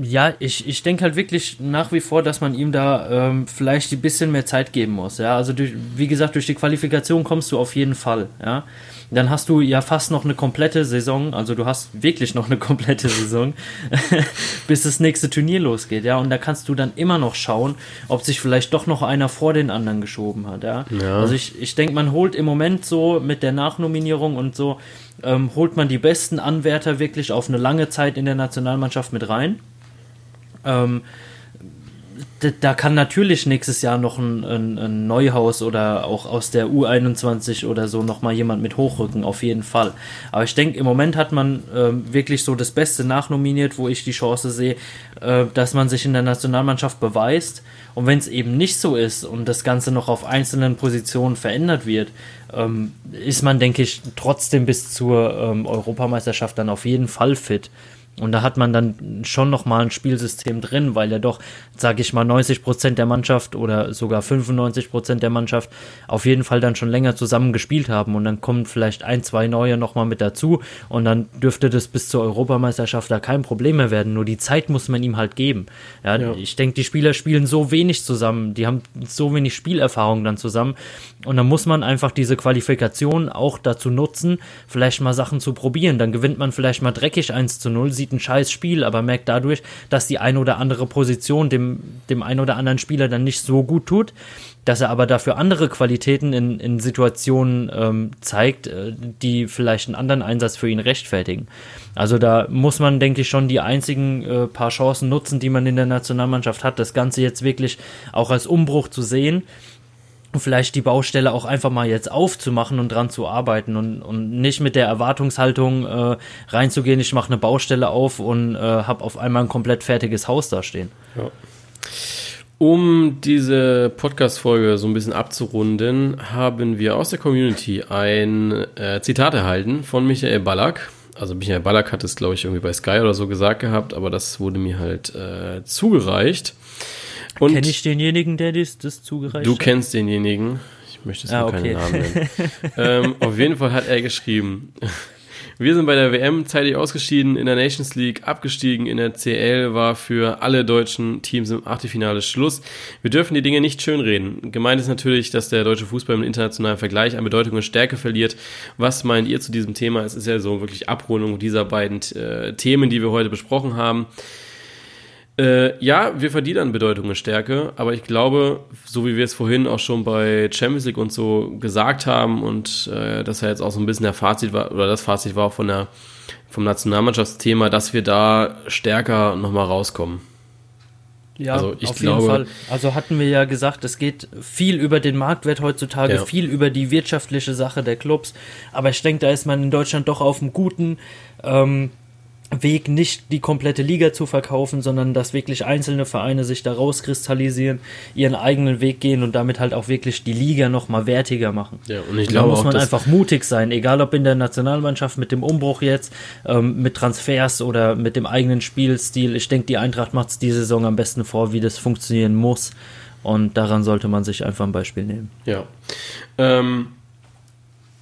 S2: Ja, ich, ich denke halt wirklich nach wie vor, dass man ihm da ähm, vielleicht ein bisschen mehr Zeit geben muss. Ja, also durch, wie gesagt, durch die Qualifikation kommst du auf jeden Fall. Ja, dann hast du ja fast noch eine komplette Saison, also du hast wirklich noch eine (laughs) komplette Saison, (laughs) bis das nächste Turnier losgeht. Ja, und da kannst du dann immer noch schauen, ob sich vielleicht doch noch einer vor den anderen geschoben hat. Ja, ja. also ich, ich denke, man holt im Moment so mit der Nachnominierung und so ähm, holt man die besten Anwärter wirklich auf eine lange Zeit in der Nationalmannschaft mit rein. Ähm, da kann natürlich nächstes Jahr noch ein, ein, ein, Neuhaus oder auch aus der U21 oder so nochmal jemand mit hochrücken, auf jeden Fall. Aber ich denke, im Moment hat man äh, wirklich so das Beste nachnominiert, wo ich die Chance sehe, äh, dass man sich in der Nationalmannschaft beweist. Und wenn es eben nicht so ist und das Ganze noch auf einzelnen Positionen verändert wird, ähm, ist man, denke ich, trotzdem bis zur ähm, Europameisterschaft dann auf jeden Fall fit. Und da hat man dann schon nochmal ein Spielsystem drin, weil ja doch, sage ich mal, 90 Prozent der Mannschaft oder sogar 95 Prozent der Mannschaft auf jeden Fall dann schon länger zusammen gespielt haben. Und dann kommen vielleicht ein, zwei neue nochmal mit dazu. Und dann dürfte das bis zur Europameisterschaft da kein Problem mehr werden. Nur die Zeit muss man ihm halt geben. Ja, ja. Ich denke, die Spieler spielen so wenig zusammen. Die haben so wenig Spielerfahrung dann zusammen. Und dann muss man einfach diese Qualifikation auch dazu nutzen, vielleicht mal Sachen zu probieren. Dann gewinnt man vielleicht mal dreckig 1 zu 0, sieht ein scheiß Spiel, aber merkt dadurch, dass die eine oder andere Position dem, dem einen oder anderen Spieler dann nicht so gut tut, dass er aber dafür andere Qualitäten in, in Situationen ähm, zeigt, äh, die vielleicht einen anderen Einsatz für ihn rechtfertigen. Also da muss man, denke ich, schon die einzigen äh, paar Chancen nutzen, die man in der Nationalmannschaft hat, das Ganze jetzt wirklich auch als Umbruch zu sehen vielleicht die Baustelle auch einfach mal jetzt aufzumachen und dran zu arbeiten und, und nicht mit der Erwartungshaltung äh, reinzugehen, ich mache eine Baustelle auf und äh, habe auf einmal ein komplett fertiges Haus da stehen. Ja.
S1: Um diese Podcast-Folge so ein bisschen abzurunden, haben wir aus der Community ein äh, Zitat erhalten von Michael Ballack. Also Michael Ballack hat es, glaube ich, irgendwie bei Sky oder so gesagt gehabt, aber das wurde mir halt äh, zugereicht.
S2: Und Kenne ich denjenigen, der das, das zugereicht
S1: du hat? Du kennst denjenigen. Ich möchte es ah, okay. keinen Namen nennen. (laughs) ähm, auf jeden Fall hat er geschrieben. (laughs) Wir sind bei der WM zeitig ausgeschieden, in der Nations League abgestiegen, in der CL war für alle deutschen Teams im Achtelfinale Schluss. Wir dürfen die Dinge nicht schönreden. Gemeint ist natürlich, dass der deutsche Fußball im internationalen Vergleich an Bedeutung und Stärke verliert. Was meint ihr zu diesem Thema? Es ist ja so wirklich Abrundung dieser beiden äh, Themen, die wir heute besprochen haben. Äh, ja, wir verdienen an Bedeutung und Stärke, aber ich glaube, so wie wir es vorhin auch schon bei Champions League und so gesagt haben und äh, dass ja jetzt auch so ein bisschen der Fazit war, oder das Fazit war von der, vom Nationalmannschaftsthema, dass wir da stärker nochmal rauskommen.
S2: Ja, also auf glaube, jeden Fall. Also hatten wir ja gesagt, es geht viel über den Marktwert heutzutage, ja. viel über die wirtschaftliche Sache der Clubs. Aber ich denke, da ist man in Deutschland doch auf einem guten ähm, Weg, nicht die komplette Liga zu verkaufen, sondern dass wirklich einzelne Vereine sich da rauskristallisieren, ihren eigenen Weg gehen und damit halt auch wirklich die Liga nochmal wertiger machen.
S1: Ja, und ich glaube, da
S2: muss man einfach mutig sein, egal ob in der Nationalmannschaft mit dem Umbruch jetzt, ähm, mit Transfers oder mit dem eigenen Spielstil. Ich denke, die Eintracht macht es die Saison am besten vor, wie das funktionieren muss. Und daran sollte man sich einfach ein Beispiel nehmen.
S1: Ja. Ähm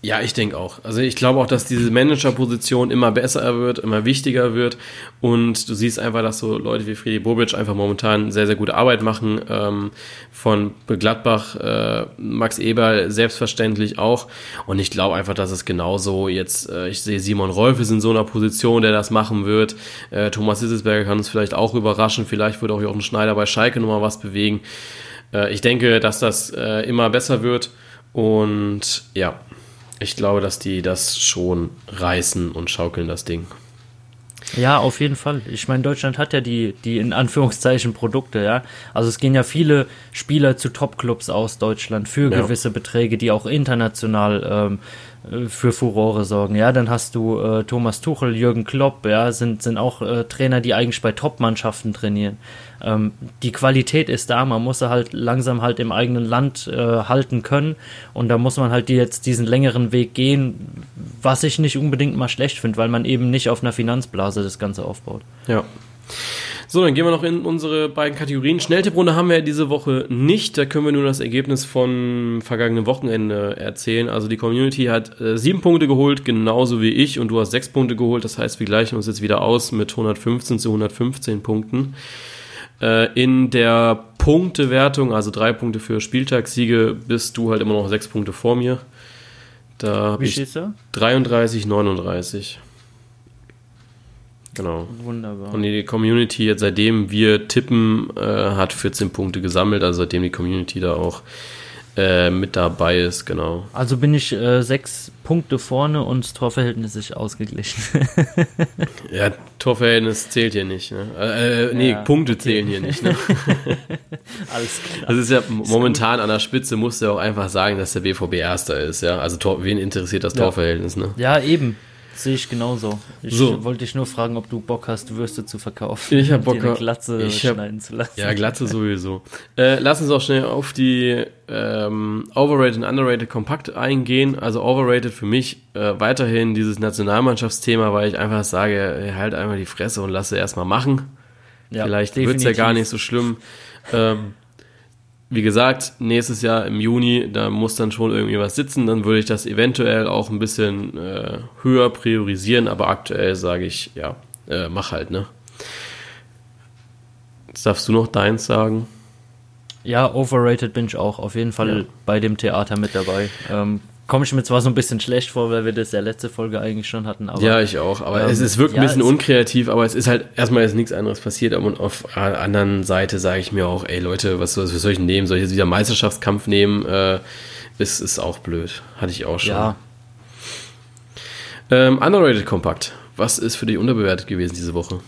S1: ja, ich denke auch. Also ich glaube auch, dass diese Managerposition immer besser wird, immer wichtiger wird. Und du siehst einfach, dass so Leute wie Friedi Bobic einfach momentan sehr, sehr gute Arbeit machen. Ähm, von Gladbach, äh, Max Eber selbstverständlich auch. Und ich glaube einfach, dass es genauso jetzt, äh, ich sehe Simon Rolf ist in so einer Position, der das machen wird. Äh, Thomas Sisselsberger kann uns vielleicht auch überraschen. Vielleicht wird auch Jochen Schneider bei Schalke nochmal was bewegen. Äh, ich denke, dass das äh, immer besser wird. Und ja, ich glaube, dass die das schon reißen und schaukeln, das Ding.
S2: Ja, auf jeden Fall. Ich meine, Deutschland hat ja die, die in Anführungszeichen Produkte, ja. Also es gehen ja viele Spieler zu Topclubs aus Deutschland für ja. gewisse Beträge, die auch international ähm, äh, für Furore sorgen. Ja, dann hast du äh, Thomas Tuchel, Jürgen Klopp, ja, sind, sind auch äh, Trainer, die eigentlich bei Top-Mannschaften trainieren. Ähm, die Qualität ist da, man muss sie halt langsam halt im eigenen Land äh, halten können und da muss man halt jetzt diesen längeren Weg gehen, was ich nicht unbedingt mal schlecht finde, weil man eben nicht auf einer Finanzblase das Ganze aufbaut.
S1: Ja. So, dann gehen wir noch in unsere beiden Kategorien. Schnelltipprunde haben wir ja diese Woche nicht. Da können wir nur das Ergebnis von vergangenen Wochenende erzählen. Also die Community hat äh, sieben Punkte geholt, genauso wie ich. Und du hast sechs Punkte geholt. Das heißt, wir gleichen uns jetzt wieder aus mit 115 zu 115 Punkten. Äh, in der Punktewertung, also drei Punkte für Spieltagssiege, bist du halt immer noch sechs Punkte vor mir. Da habe ich
S2: stehst du?
S1: 33, 39. Genau.
S2: Wunderbar.
S1: Und die Community jetzt seitdem wir tippen, äh, hat 14 Punkte gesammelt, also seitdem die Community da auch äh, mit dabei ist, genau.
S2: Also bin ich äh, sechs Punkte vorne und das Torverhältnis ist ausgeglichen. (laughs)
S1: Ja, Torverhältnis zählt hier nicht. Ne? Äh, äh, nee,
S2: Ja,
S1: Punkte
S2: okay.
S1: zählen hier nicht. Ne? (laughs)
S2: Alles klar.
S1: Das ist ja momentan an der Spitze, musst du auch einfach sagen, dass der BVB Erster ist. ja. Also Tor, wen interessiert das
S2: Ja.
S1: Torverhältnis? Ne?
S2: Ja, eben. Sehe ich genauso. Ich
S1: So.
S2: wollte dich nur fragen, ob du Bock hast, Würste zu verkaufen.
S1: Ich hab (laughs)
S2: und
S1: Bock,
S2: dir eine Glatze
S1: ich hab-
S2: schneiden zu lassen.
S1: Ja, Glatze sowieso. Äh, lass uns auch schnell auf die ähm, Overrated und Underrated kompakt eingehen. Also Overrated für mich äh, weiterhin dieses Nationalmannschaftsthema, weil ich einfach sage, ey, halt einfach die Fresse und lasse erstmal machen.
S2: Ja,
S1: Vielleicht wird's ja
S2: definitiv.
S1: gar nicht so schlimm. Ähm, wie gesagt, nächstes Jahr im Juni, da muss dann schon irgendwie was sitzen. Dann würde ich das eventuell auch ein bisschen äh, höher priorisieren, aber aktuell sage ich, ja, äh, mach halt, ne? Jetzt darfst du noch deins sagen.
S2: Ja, overrated bin ich auch auf jeden Fall
S1: Ja.
S2: bei dem Theater mit dabei. Ähm, Komme ich mir zwar so ein bisschen schlecht vor, weil wir das ja letzte Folge eigentlich schon hatten, aber
S1: ja, ich auch. Aber
S2: ähm,
S1: es, es wirkt ein
S2: ja,
S1: bisschen
S2: es-
S1: unkreativ, aber es ist halt erstmal ist nichts anderes passiert. Und auf der anderen Seite sage ich mir auch, ey Leute, was, was soll ich nehmen? Soll ich jetzt wieder Meisterschaftskampf nehmen? Äh, ist, ist auch blöd. Hatte ich auch schon.
S2: ja,
S1: Ähm, underrated Kompakt. Was ist für dich unterbewertet gewesen diese Woche?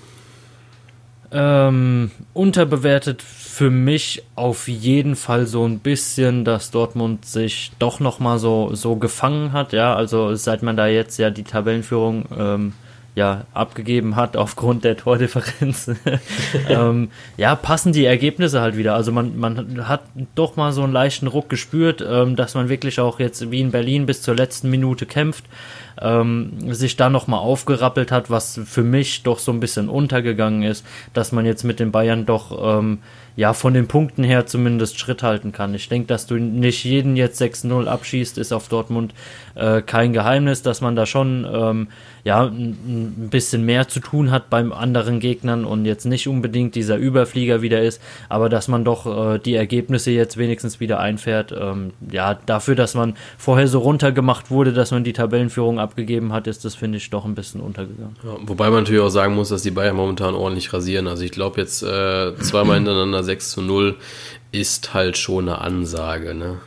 S2: Ähm, unterbewertet für mich auf jeden Fall so ein bisschen, dass Dortmund sich doch noch mal so so gefangen hat, ja, also seit man da jetzt ja die Tabellenführung ähm, ja abgegeben hat aufgrund der Tordifferenz, (laughs) ähm, ja passen die Ergebnisse halt wieder. Also man man hat doch mal so einen leichten Ruck gespürt, ähm, dass man wirklich auch jetzt wie in Berlin bis zur letzten Minute kämpft ähm, sich da nochmal aufgerappelt hat, was für mich doch so ein bisschen untergegangen ist, dass man jetzt mit den Bayern doch ähm, ja von den Punkten her zumindest Schritt halten kann. Ich denke, dass du nicht jeden jetzt 6-0 abschießt, ist auf Dortmund äh, kein Geheimnis, dass man da schon ähm, ja ein bisschen mehr zu tun hat beim anderen Gegnern und jetzt nicht unbedingt dieser Überflieger wieder ist, aber dass man doch äh, die Ergebnisse jetzt wenigstens wieder einfährt. Ähm, ja, dafür, dass man vorher so runtergemacht wurde, dass man die Tabellenführung abgegeben hat, ist das, finde ich, doch ein bisschen untergegangen.
S1: Ja, wobei man natürlich auch sagen muss, dass die Bayern momentan ordentlich rasieren. Also ich glaube jetzt äh, zweimal (clears throat) hintereinander 6 zu 0 ist halt schon eine Ansage, ne?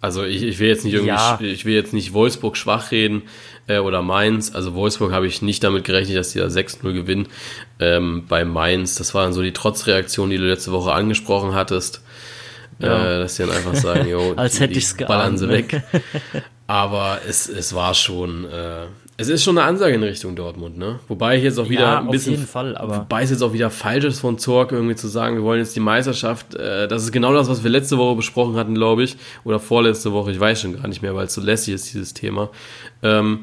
S1: Also ich, ich will jetzt nicht irgendwie,
S2: Ja.
S1: ich will jetzt nicht Wolfsburg schwach reden äh, oder Mainz. Also Wolfsburg habe ich nicht damit gerechnet, dass die da 6-0 gewinnen. Ähm, bei Mainz, das war dann so die Trotzreaktion, die du letzte Woche angesprochen hattest.
S2: Ja.
S1: Äh, dass sie dann einfach (laughs) sagen, jo,
S2: Als
S1: die-
S2: hätte
S1: die
S2: ich's
S1: ballern
S2: geahnt,
S1: sie
S2: ne?
S1: weg. Aber es, es war schon, äh, es ist schon eine Ansage in Richtung Dortmund, ne? Wobei ich jetzt auch wieder
S2: Ja,
S1: ein
S2: auf
S1: bisschen,
S2: jeden Fall, aber-
S1: wobei es jetzt auch wieder falsch ist von Zorg irgendwie zu sagen, wir wollen jetzt die Meisterschaft, äh, das ist genau das, was wir letzte Woche besprochen hatten, glaube ich, oder vorletzte Woche, ich weiß schon gar nicht mehr, weil es so lässig ist, dieses Thema. Ähm,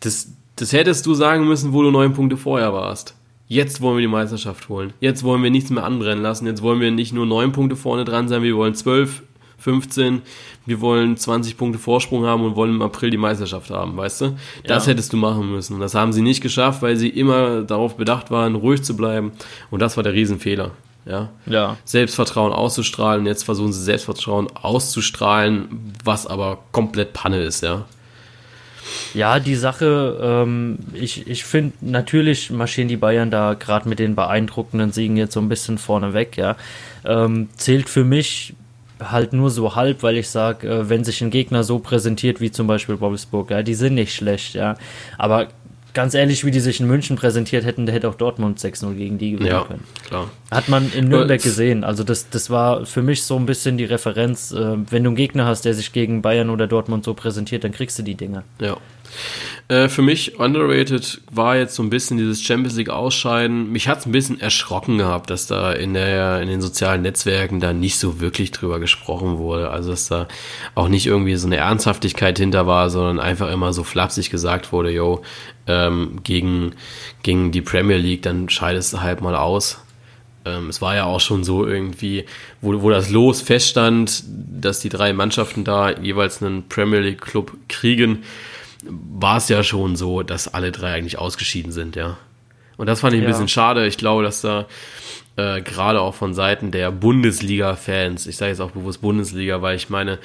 S1: das, das hättest du sagen müssen, wo du neun Punkte vorher warst. Jetzt wollen wir die Meisterschaft holen. Jetzt wollen wir nichts mehr anbrennen lassen. Jetzt wollen wir nicht nur neun Punkte vorne dran sein, wir wollen zwölf, 15. Wir wollen 20 Punkte Vorsprung haben und wollen im April die Meisterschaft haben, weißt du? Das
S2: Ja.
S1: hättest du machen müssen. Und das haben sie nicht geschafft, weil sie immer darauf bedacht waren, ruhig zu bleiben. Und das war der Riesenfehler. Ja.
S2: Ja,
S1: Selbstvertrauen auszustrahlen. Jetzt versuchen sie Selbstvertrauen auszustrahlen, was aber komplett Panne ist, ja.
S2: Ja, die Sache, ähm, ich, ich finde, natürlich marschieren die Bayern da gerade mit den beeindruckenden Siegen jetzt so ein bisschen vorne weg, ja. Ähm, zählt für mich halt nur so halb, weil ich sage, äh, wenn sich ein Gegner so präsentiert wie zum Beispiel Wolfsburg, ja, die sind nicht schlecht, ja. Aber ganz ehrlich, wie die sich in München präsentiert hätten, da hätte auch Dortmund 6-0 gegen die gewinnen
S1: Ja,
S2: können.
S1: klar.
S2: Hat man in Nürnberg gesehen. Also das, das war für mich so ein bisschen die Referenz. Äh, wenn du einen Gegner hast, der sich gegen Bayern oder Dortmund so präsentiert, dann kriegst du die Dinger.
S1: Ja. Äh, für mich underrated war jetzt so ein bisschen dieses Champions League Ausscheiden. Mich hat es ein bisschen erschrocken gehabt, dass da in, der, in den sozialen Netzwerken da nicht so wirklich drüber gesprochen wurde. Also dass da auch nicht irgendwie so eine Ernsthaftigkeit hinter war, sondern einfach immer so flapsig gesagt wurde, yo, ähm, gegen, gegen die Premier League, dann scheidest du halt mal aus. Ähm, es war ja auch schon so irgendwie, wo, wo das Los feststand, dass die drei Mannschaften da jeweils einen Premier League Club kriegen war es ja schon so, dass alle drei eigentlich ausgeschieden sind, ja. Und das fand ich ein ja. bisschen schade. Ich glaube, dass da äh, gerade auch von Seiten der Bundesliga-Fans, ich sage jetzt auch bewusst Bundesliga, weil ich meine,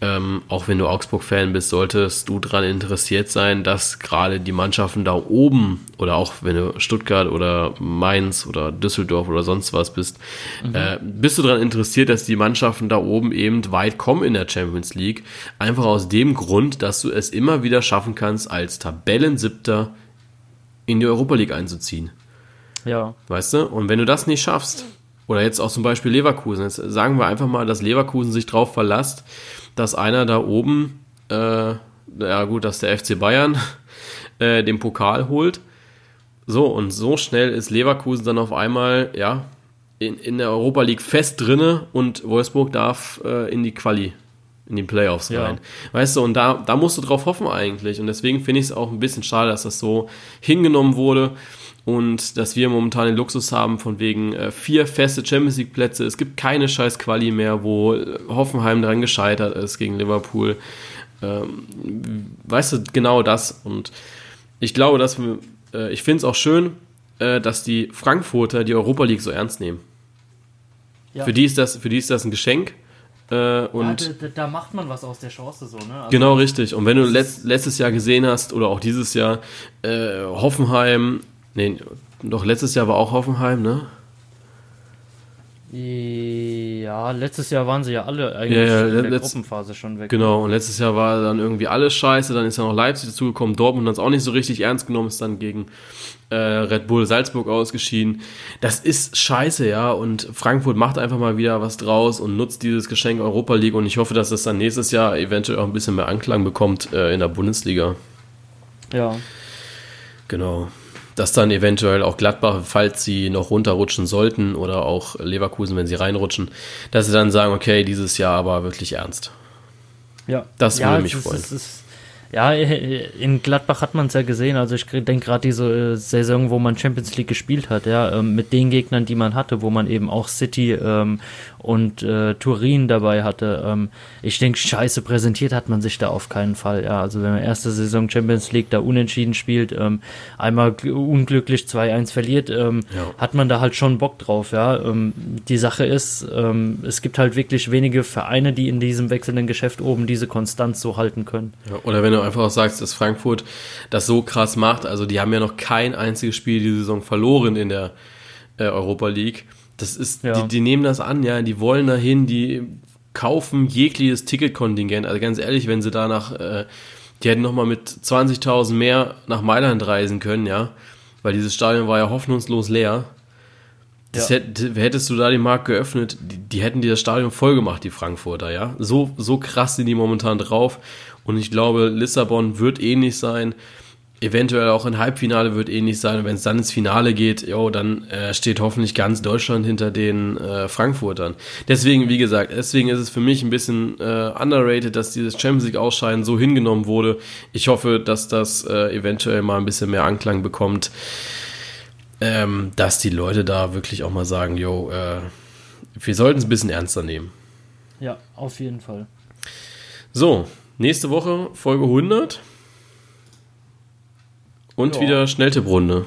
S1: ähm, auch wenn du Augsburg-Fan bist, solltest du daran interessiert sein, dass gerade die Mannschaften da oben oder auch wenn du Stuttgart oder Mainz oder Düsseldorf oder sonst was bist, mhm. äh, bist du daran interessiert, dass die Mannschaften da oben eben weit kommen in der Champions League. Einfach aus dem Grund, dass du es immer wieder schaffen kannst, als Tabellensiebter in die Europa League einzuziehen.
S2: Ja.
S1: Weißt du? Und wenn du das nicht schaffst, oder jetzt auch zum Beispiel Leverkusen, jetzt sagen wir einfach mal, dass Leverkusen sich drauf verlasst, dass einer da oben, äh, ja gut, dass der FC Bayern (laughs) äh, den Pokal holt. So, und so schnell ist Leverkusen dann auf einmal, ja, in, in der Europa League fest drinne und Wolfsburg darf äh, in die Quali, in die Playoffs rein. Ja. Weißt du, und da, da musst du drauf hoffen eigentlich. Und deswegen finde ich es auch ein bisschen schade, dass das so hingenommen wurde und dass wir momentan den Luxus haben von wegen äh, vier feste Champions League Plätze. Es gibt keine scheiß Quali mehr, wo äh, Hoffenheim dran gescheitert ist gegen Liverpool. Ähm, weißt du, genau das. Und ich glaube, dass wir, äh, ich finde es auch schön, äh, dass die Frankfurter die Europa League so ernst nehmen. Ja. Für, die ist das, für die ist das ein Geschenk. Äh, und
S2: ja, da, da, macht man was aus der Chance so, ne?
S1: Also genau, richtig. Und wenn du letzt, letztes Jahr gesehen hast oder auch dieses Jahr äh, Hoffenheim Nee, doch letztes Jahr war auch Hoffenheim, ne?
S2: Ja, letztes Jahr waren sie ja alle eigentlich ja, ja, in der Gruppenphase schon weg.
S1: Genau, und letztes Jahr war dann irgendwie alles scheiße, dann ist ja noch Leipzig dazugekommen, Dortmund hat es auch nicht so richtig ernst genommen, ist dann gegen äh, Red Bull Salzburg ausgeschieden. Das ist scheiße, ja, und Frankfurt macht einfach mal wieder was draus und nutzt dieses Geschenk Europa League und ich hoffe, dass das dann nächstes Jahr eventuell auch ein bisschen mehr Anklang bekommt äh, in der Bundesliga.
S2: Ja.
S1: Genau dass dann eventuell auch Gladbach, falls sie noch runterrutschen sollten oder auch Leverkusen, wenn sie reinrutschen, dass sie dann sagen, okay, dieses Jahr aber wirklich ernst.
S2: Ja.
S1: Das
S2: ja,
S1: würde mich freuen.
S2: Ist, ist, ja, in Gladbach hat man es ja gesehen. Also ich denke gerade diese äh, Saison, wo man Champions League gespielt hat, ja, ähm, mit den Gegnern, die man hatte, wo man eben auch City ähm, und äh, Turin dabei hatte. Ähm, ich denke, scheiße präsentiert hat man sich da auf keinen Fall. Ja, also wenn man erste Saison Champions League da unentschieden spielt, ähm, einmal unglücklich 2-1 verliert, ähm, ja. hat man da halt schon Bock drauf. Ja, ähm, die Sache ist, es gibt halt wirklich wenige Vereine, die in diesem wechselnden Geschäft oben diese Konstanz so halten können.
S1: Ja, oder wenn du einfach auch sagst, dass Frankfurt das so krass macht, also die haben ja noch kein einziges Spiel die Saison verloren in der äh, Europa League das ist, ja. die, die nehmen das an, ja, die wollen dahin, die kaufen jegliches Ticketkontingent. Also ganz ehrlich, wenn sie danach, äh, die hätten nochmal mit 20.000 mehr nach Mailand reisen können, ja, weil dieses Stadion war ja hoffnungslos leer. Das ja. hätt, hättest du da den Markt geöffnet, die, die, hätten dir das Stadion voll gemacht, die Frankfurter, ja. So, so krass sind die momentan drauf. Und ich glaube, Lissabon wird ähnlich sein eventuell auch ein Halbfinale wird ähnlich sein. Und wenn es dann ins Finale geht, jo, dann äh, steht hoffentlich ganz Deutschland hinter den äh, Frankfurtern. Deswegen, wie gesagt, deswegen ist es für mich ein bisschen äh, underrated, dass dieses Champions League Ausscheiden so hingenommen wurde. Ich hoffe, dass das äh, eventuell mal ein bisschen mehr Anklang bekommt, ähm, dass die Leute da wirklich auch mal sagen, jo, äh, wir sollten es ein bisschen ernster nehmen.
S2: Ja, auf jeden Fall.
S1: So, nächste Woche Folge 100. Und ja. wieder Schnelltipprunde.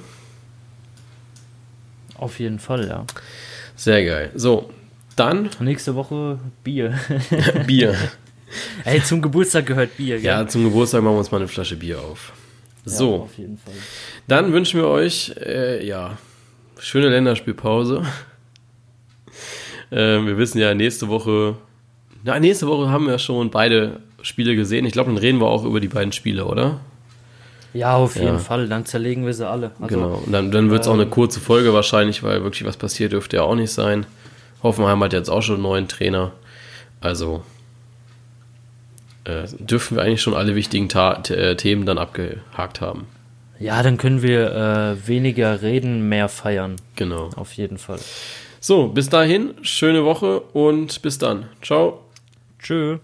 S2: Auf jeden Fall, ja.
S1: Sehr geil. So, dann.
S2: Nächste Woche Bier. (laughs)
S1: Bier. (laughs)
S2: Ey, zum Geburtstag gehört Bier,
S1: gell? Ja, zum Geburtstag machen wir uns mal eine Flasche Bier auf. So. Ja, auf jeden Fall. Dann wünschen wir euch, äh, ja, schöne Länderspielpause. (laughs) äh, wir wissen ja, nächste Woche. Na, nächste Woche haben wir schon beide Spiele gesehen. Ich glaube, dann reden wir auch über die beiden Spiele, oder?
S2: Ja, auf jeden ja. Fall. Dann zerlegen wir sie alle.
S1: Also, genau. Und dann, dann wird es ähm, auch eine ähm, kurze Folge wahrscheinlich, weil wirklich was passiert dürfte ja auch nicht sein. Hoffenheim hat jetzt auch schon einen neuen Trainer. Also äh, dürfen wir eigentlich schon alle wichtigen Ta äh, Themen dann abgehakt haben.
S2: Ja, dann können wir äh, weniger reden, mehr feiern.
S1: Genau.
S2: Auf jeden Fall.
S1: So, bis dahin, schöne Woche und bis dann. Ciao.
S2: Tschö.